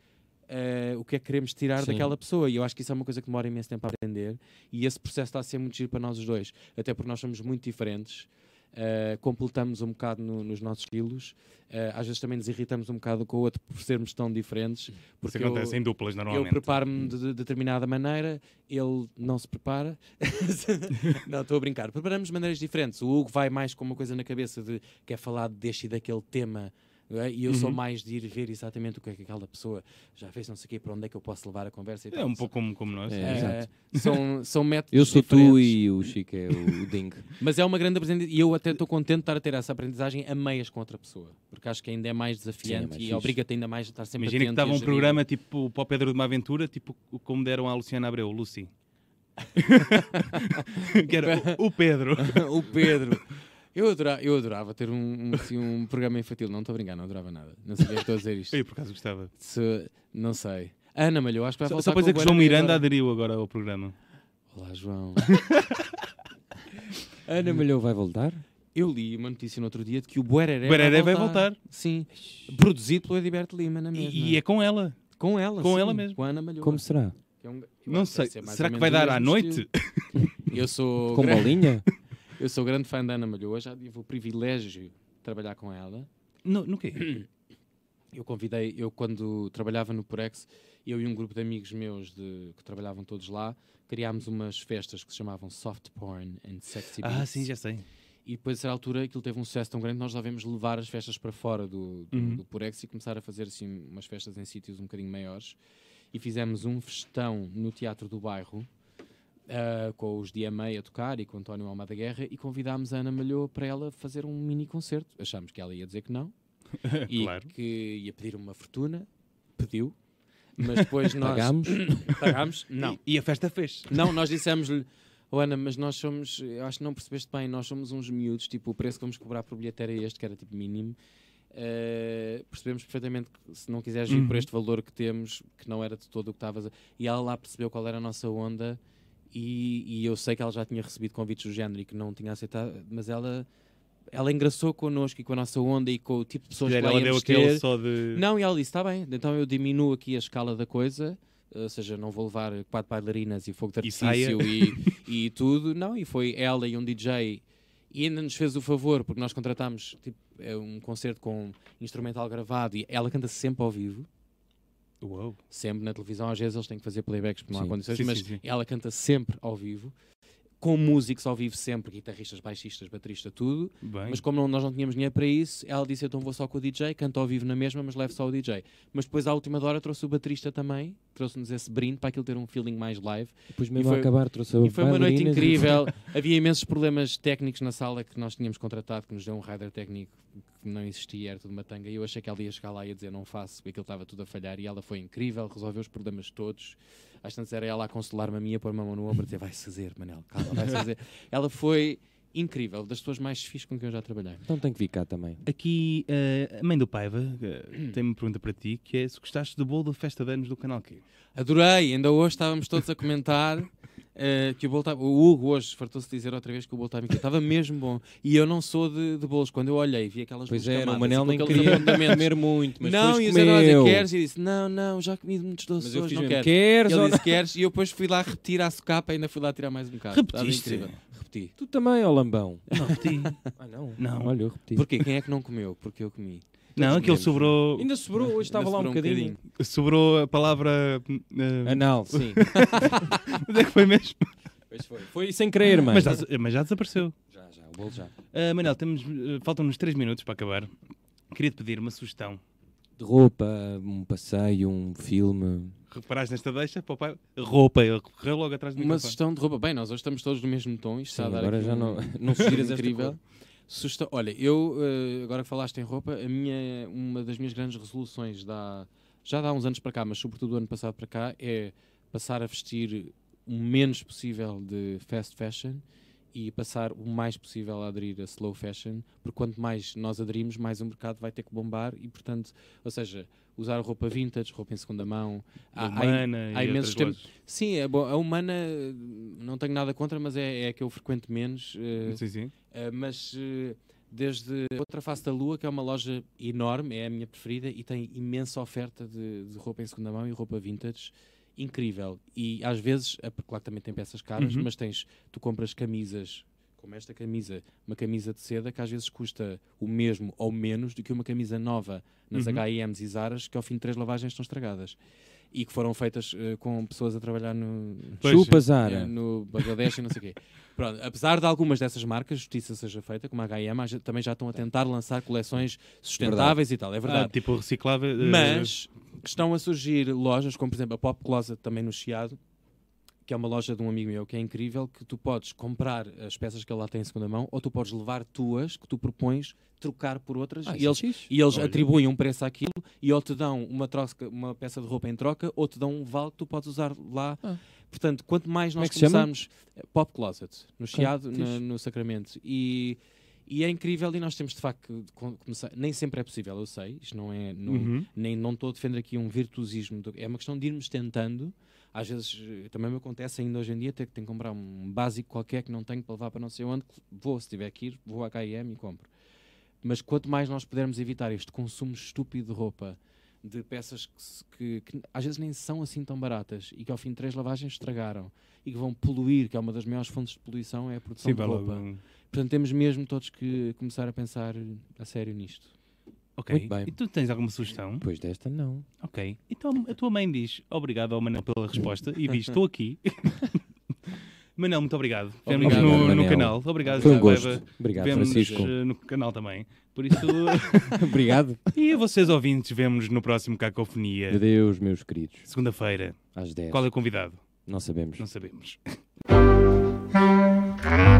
eh, o que é que queremos tirar Sim. daquela pessoa. E eu acho que isso é uma coisa que demora imenso tempo a aprender e esse processo está a ser muito giro para nós os dois, até porque nós somos muito diferentes. Eh, completamos um bocado no- nos nossos estilos, eh, às vezes também nos irritamos um bocado com o outro por sermos tão diferentes. Isso Porque acontece eu, em duplas eu normalmente. preparo-me de, de determinada maneira, ele não se prepara. não, estou a brincar. Preparamos de maneiras diferentes. O Hugo vai mais com uma coisa na cabeça de quer falar deste e daquele tema. É? E eu sou Uhum. mais de ir ver exatamente o que é que aquela pessoa já fez, não sei o quê, para onde é que eu posso levar a conversa e É tal. um pouco como, como nós. É, exato. são, são métodos Eu sou tu diferentes. e o Chico é o, o Ding. Mas é uma grande aprendizagem e eu até estou contente de estar a ter essa aprendizagem a meias com outra pessoa, porque acho que ainda é mais desafiante mais e obriga-te ainda mais a estar sempre Imagina que estava um programa tipo para o Pedro de uma Aventura, tipo como deram à Luciana Abreu, o Lucy. que era o, o Pedro. o Pedro. Eu adorava, eu adorava ter um, um, assim, um programa infantil. Não estou a brincar, não adorava nada. Não sei o que é estou a dizer isto. Eu por acaso gostava. Se- não sei. Ana Malhou, acho que vai Só, voltar só para dizer com que o João Miranda agora. aderiu agora ao programa. Olá, João. Ana Malhou vai voltar? Eu li uma notícia no outro dia de que o Buereré, Buereré vai voltar. Sim. Produzido pelo Ediberto Lima, na mesma. E, e é com ela. com ela, com sim, ela mesmo. Com a Ana Malhou. Como será? Que é um- Não sei. Será que vai dar à noite? Eu sou, Com bolinha? Eu sou grande fã da Ana Malhou. Já tive o privilégio de trabalhar com ela. No, no quê? Eu convidei, eu quando trabalhava no Purex, eu e um grupo de amigos meus de, que trabalhavam todos lá, criámos umas festas que se chamavam Soft Porn and Sexy Beats. Ah, sim, já sei. E depois, a certa altura, aquilo teve um sucesso tão grande nós devemos levar as festas para fora do, do, Uhum. do Purex e começar a fazer assim umas festas em sítios um bocadinho maiores. E fizemos um festão no Teatro do Bairro, ah, com os DMA a tocar e com o António Almada Guerra, e convidámos a Ana Malhou para ela fazer um mini concerto. Achámos que ela ia dizer que não, e Claro. que ia pedir uma fortuna, pediu, mas depois nós Pagámos? pagámos. Não, E, e a festa fez. não, nós dissemos-lhe, oh, Ana, mas nós somos, eu acho que não percebeste bem, nós somos uns miúdos, tipo, o preço que vamos cobrar por bilheteira é este, que era tipo mínimo. Eh, percebemos perfeitamente que se não quiseres vir por Uhum. este valor que temos, que não era de todo o que estavas a... E ela lá percebeu qual era a nossa onda e, e eu sei que ela já tinha recebido convites do género e que não tinha aceitado, mas ela, ela engraçou connosco e com a nossa onda e com o tipo de pessoas que lá ela deu aquele ter. só de. Não, e ela disse: está bem, então eu diminuo aqui a escala da coisa, ou seja, não vou levar quatro bailarinas e fogo de E artifício e, e tudo. Não, e foi ela e um DJ. E ainda nos fez o favor, porque nós contratámos tipo, é um concerto com instrumental gravado e ela canta sempre ao vivo. Uou. Sempre na televisão, às vezes eles têm que fazer playbacks porque não há condições, Sim, mas sim, sim. ela canta sempre ao vivo, com músicos ao vivo sempre, guitarristas, baixistas, baterista, tudo. Bem. Mas como não- nós não tínhamos dinheiro para isso, ela disse: então vou só com o DJ, canto ao vivo na mesma, mas levo só o DJ. Mas depois, à última hora, trouxe o baterista também, trouxe-nos esse brinde para aquilo ter um feeling mais live. Depois mesmo foi- a acabar trouxe a E foi uma noite e- incrível. Havia imensos problemas técnicos na sala que nós tínhamos contratado, que nos deu um rider técnico que não existia, era tudo uma tanga. E eu achei que ela ia chegar lá e ia dizer: não faço, porque aquilo estava tudo a falhar. E ela foi incrível, resolveu os problemas todos. Às tantas era ela a consolar-me a minha, pôr uma mão no ombro e dizer: vai-se fazer, Manel, calma, vai-se fazer. ela foi incrível, das pessoas mais fixas com quem eu já trabalhei. Então tem que vir cá também. Aqui, eh, a mãe do Paiva eh, tem uma pergunta para ti, que é se gostaste do bolo da festa de anos do canal Q. Adorei, ainda hoje estávamos todos a comentar eh, que o bolo. O Hugo hoje fartou-se de dizer outra vez que o bolo estava mesmo bom. E eu não sou de, de bolos. Quando eu olhei, vi aquelas Pois bolos era, o Manel e nem queria comer muito, mas não, e o Zé queres? E disse, não, não, já comi muitos doces Mas eu hoje, fiz não quero. queres? Ele disse, queres? E eu depois fui lá repetir a socapa e ainda fui lá tirar mais um bocado. Repetiste? Repeti. Tu também, ó lambão. Não, repeti. Ah, não. Não. Olha, eu repeti. Porquê? Quem é que não comeu? Porque eu comi. Não, comemos. sobrou, Ainda sobrou, hoje estava lá um bocadinho. sobrou a palavra. eh, Anal, sim. Onde é que foi mesmo? Pois foi. Foi sem querer, mano. Mas já, mas já desapareceu. Já, já, o bolo já. Ah, Manel, temos, eh, faltam-nos 3 minutos para acabar. Queria-te pedir uma sugestão. De roupa, um passeio, um filme. Reparaste nesta deixa? Para o pai? Roupa, ele correu logo atrás do Uma microfone. sugestão de roupa. Bem, nós hoje estamos todos no mesmo tom. Isto Sim, está a dar agora aqui já um- não, não sugiras esta incrível. cor. Sugestão. Olha, eu, eh, agora que falaste em roupa, a minha, uma das minhas grandes resoluções dá, já dá uns anos para cá, mas sobretudo do ano passado para cá, é passar a vestir o menos possível de fast fashion e passar o mais possível a aderir a slow fashion, porque quanto mais nós aderimos, mais o mercado vai ter que bombar e, portanto, ou seja, usar roupa vintage, roupa em segunda mão. Há- há- Humana há e imensos tempos- Sim, é bom. A humana não tenho nada contra, mas é, é a que eu frequento menos. lojas. Sim, sim. Uh, mas uh, desde Outra Face da Lua, que é uma loja enorme, é a minha preferida e tem imensa oferta de, de roupa em segunda mão e roupa vintage. Incrível. E às vezes, porque claro que também tem peças caras, Uhum. mas tens, tu compras camisas, como esta camisa, uma camisa de seda que às vezes custa o mesmo ou menos do que uma camisa nova nas Uhum. H&M's e Zaras, que ao fim de três lavagens estão estragadas. E que foram feitas uh, com pessoas a trabalhar no, Pois, Chupa, é, Zara. no Bangladesh e não sei o quê. Pronto, apesar de algumas dessas marcas, justiça seja feita, como a H&M, também já estão a tentar lançar coleções sustentáveis e tal, é Ah, verdade. tipo reciclável. eh, Mas estão a surgir lojas, como por exemplo a Pop Closet, também no Chiado, que é uma loja de um amigo meu que é incrível, que tu podes comprar as peças que ele lá tem em segunda mão, ou tu podes levar tuas, que tu propões, trocar por outras, Ah, e é eles e eles Olha. atribuem um preço àquilo e ou te dão uma, troca, uma peça de roupa em troca ou te dão um vale que tu podes usar lá. Ah. Portanto, quanto mais é nós que se chama? começarmos... eh, Pop Closet, no Chiado, na- no Sacramento. E, e é incrível e nós temos de facto que co- começar... Nem sempre é possível, eu sei. Isto não é... Não, Uhum. nem não estou a defender aqui um virtuosismo. é uma questão de irmos tentando. Às vezes também me acontece ainda hoje em dia ter que tenho que comprar um básico qualquer que não tenho para levar para não sei onde. Vou, se tiver que ir, vou à H&M e compro. Mas quanto mais nós pudermos evitar este consumo estúpido de roupa, de peças que, que- que às vezes nem são assim tão baratas e que ao fim de três lavagens estragaram e que vão poluir, que é uma das maiores fontes de poluição, é a produção Sim, de roupa. logo. Portanto, temos mesmo todos que começar a pensar a sério nisto. Ok. Muito bem. E tu tens alguma sugestão? Depois desta, não. Ok. Então a tua mãe diz obrigado ao Manel pela resposta e diz estou aqui. Manel, muito obrigado. Vemos no, no canal. Obrigado, Foi um gosto. Beba. Obrigado, Vemo-nos Francisco. eh, no canal também. Por isso, Obrigado. e a vocês ouvintes, vemos no próximo Cacofonia, Adeus, meus queridos. segunda-feira. Às 10. Qual é o convidado? Não sabemos. Não sabemos.